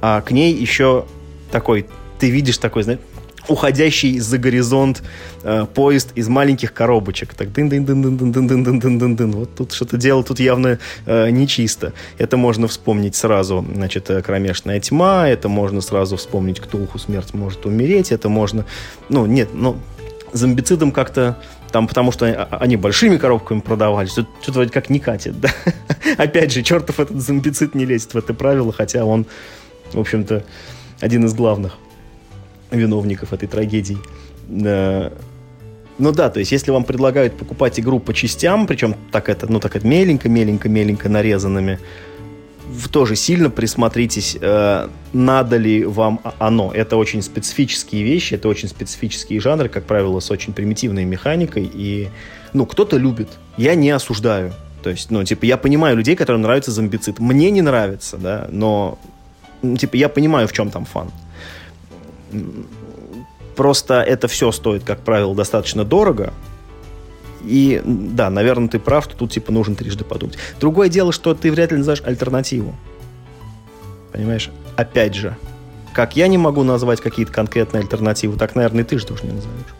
а к ней еще такой, ты видишь такой, знаешь, уходящий за горизонт э, поезд из маленьких коробочек. Так дын дын дын дын дын дын дын дын дын дын Вот тут что-то дело тут явно э, нечисто. Это можно вспомнить сразу. Значит, э, кромешная тьма, это можно сразу вспомнить Ктулху смерть может умереть, это можно... Ну, нет, ну, зомбицидом как-то там, потому что они большими коробками продавались, что-то вроде как не катит, да? Опять же, чертов этот зомбицид не лезет в это правило, хотя он, в общем-то, один из главных виновников этой трагедии. Ну да, то есть если вам предлагают покупать игру по частям, причем так это, ну так это меленько, меленько, меленько нарезанными, тоже сильно присмотритесь, э, надо ли вам оно. Это очень специфические вещи, это очень специфические жанры, как правило, с очень примитивной механикой. И, ну, кто-то любит. Я не осуждаю. То есть, ну, типа, я понимаю людей, которым нравится зомбицид. Мне не нравится, да, но, ну, типа, я понимаю, в чем там фан. Просто это все стоит, как правило, достаточно дорого. И да, наверное, ты прав, что тут типа нужно трижды подумать. Другое дело, что ты вряд ли назовешь альтернативу. Понимаешь? Опять же, как я не могу назвать какие-то конкретные альтернативы, так, наверное, и ты же тоже не назовешь.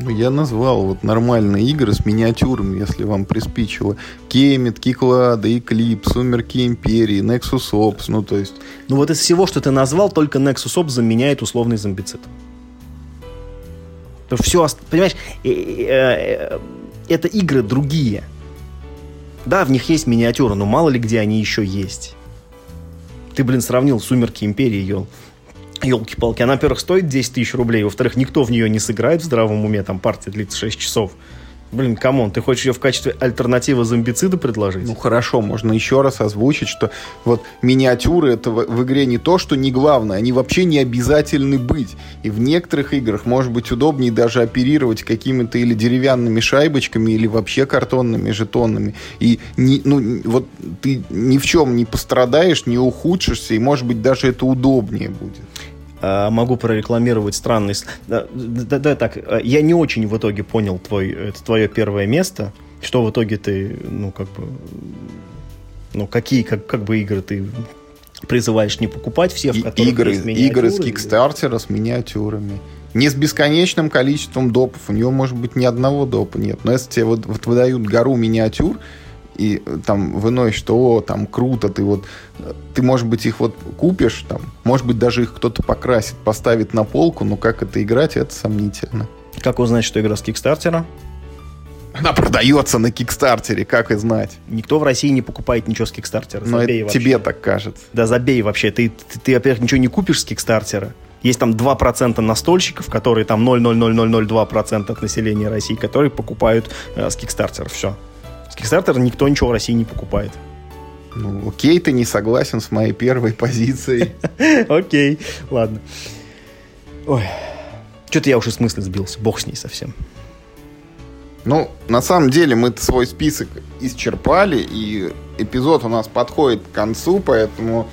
Ну, я назвал вот нормальные игры с миниатюрами, если вам приспичило. Кемет, Киклада, Эклип, Сумерки Империи, Nexus Ops, ну, то есть... Ну вот из всего, что ты назвал, только Nexus Ops заменяет условный зомбицид. Все, понимаешь, э, э, это игры другие. Да, в них есть миниатюры, но мало ли где они еще есть. Ты, блин, сравнил «Сумерки Империи», ел. Елки-палки. Она, во-первых, стоит 10 тысяч рублей, во-вторых, никто в нее не сыграет в здравом уме, там партия длится 6 часов. Блин, come on, ты хочешь ее в качестве альтернативы зомбицида предложить? Ну хорошо, можно еще раз озвучить, что вот миниатюры это в, в игре не то, что не главное, они вообще не обязательны быть. И в некоторых играх может быть удобнее даже оперировать какими-то или деревянными шайбочками, или вообще картонными жетонами. И не, ну, вот ты ни в чем не пострадаешь, не ухудшишься, и может быть даже это удобнее будет. А, могу прорекламировать странный... Да, да, да, так, а, я не очень в итоге понял твой, это твое первое место. Что в итоге ты, ну, как бы... Ну, какие, как, как бы игры ты призываешь не покупать все, в которых игры, есть игры с Кикстартера, с миниатюрами. Не с бесконечным количеством допов. У него, может быть, ни одного допа нет. Но если тебе вот, вот выдают гору миниатюр, и э, там выносишь, что о, там круто, ты вот, ты, может быть, их вот купишь, там, может быть, даже их кто-то покрасит, поставит на полку, но как это играть, это сомнительно. Как узнать, что игра с Кикстартера? Она продается на Кикстартере, как и знать. Никто в России не покупает ничего с Кикстартера. Но это тебе так кажется. Да забей вообще. Ты, ты, ты, во-первых, ничего не купишь с Кикстартера. Есть там 2% настольщиков, которые там 0,00002% от населения России, которые покупают э, с Кикстартера. Все. С Kickstarter никто ничего в России не покупает. Ну, окей, ты не согласен с моей первой позицией. Окей, ладно. Ой, что-то я уже с мысли сбился, бог с ней совсем. Ну, на самом деле мы свой список исчерпали, и эпизод у нас подходит к концу, поэтому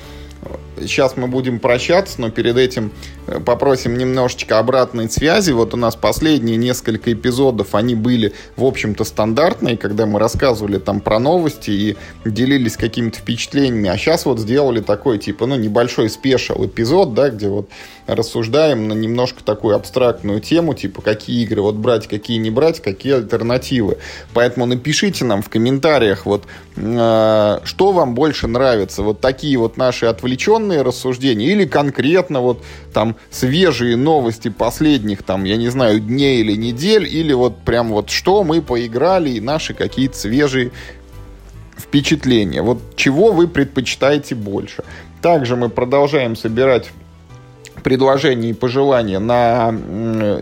Сейчас мы будем прощаться, но перед этим э, попросим немножечко обратной связи. Вот у нас последние несколько эпизодов, они были, в общем-то, стандартные, когда мы рассказывали там про новости и делились какими-то впечатлениями. А сейчас вот сделали такой, типа, ну, небольшой спешл эпизод, да, где вот рассуждаем на немножко такую абстрактную тему, типа, какие игры вот брать, какие не брать, какие альтернативы. Поэтому напишите нам в комментариях, вот, э, что вам больше нравится. Вот такие вот наши отвлеченные рассуждения или конкретно вот там свежие новости последних там, я не знаю, дней или недель, или вот прям вот что мы поиграли и наши какие-то свежие впечатления. Вот чего вы предпочитаете больше. Также мы продолжаем собирать предложения и пожелания на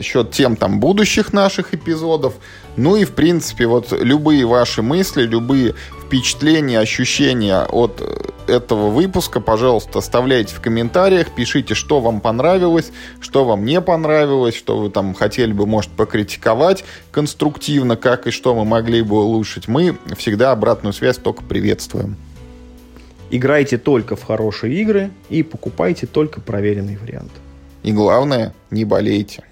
счет тем там будущих наших эпизодов. Ну и, в принципе, вот любые ваши мысли, любые впечатления, ощущения от этого выпуска, пожалуйста, оставляйте в комментариях, пишите, что вам понравилось, что вам не понравилось, что вы там хотели бы, может, покритиковать конструктивно, как и что мы могли бы улучшить. Мы всегда обратную связь только приветствуем. Играйте только в хорошие игры и покупайте только проверенный вариант. И главное, не болейте.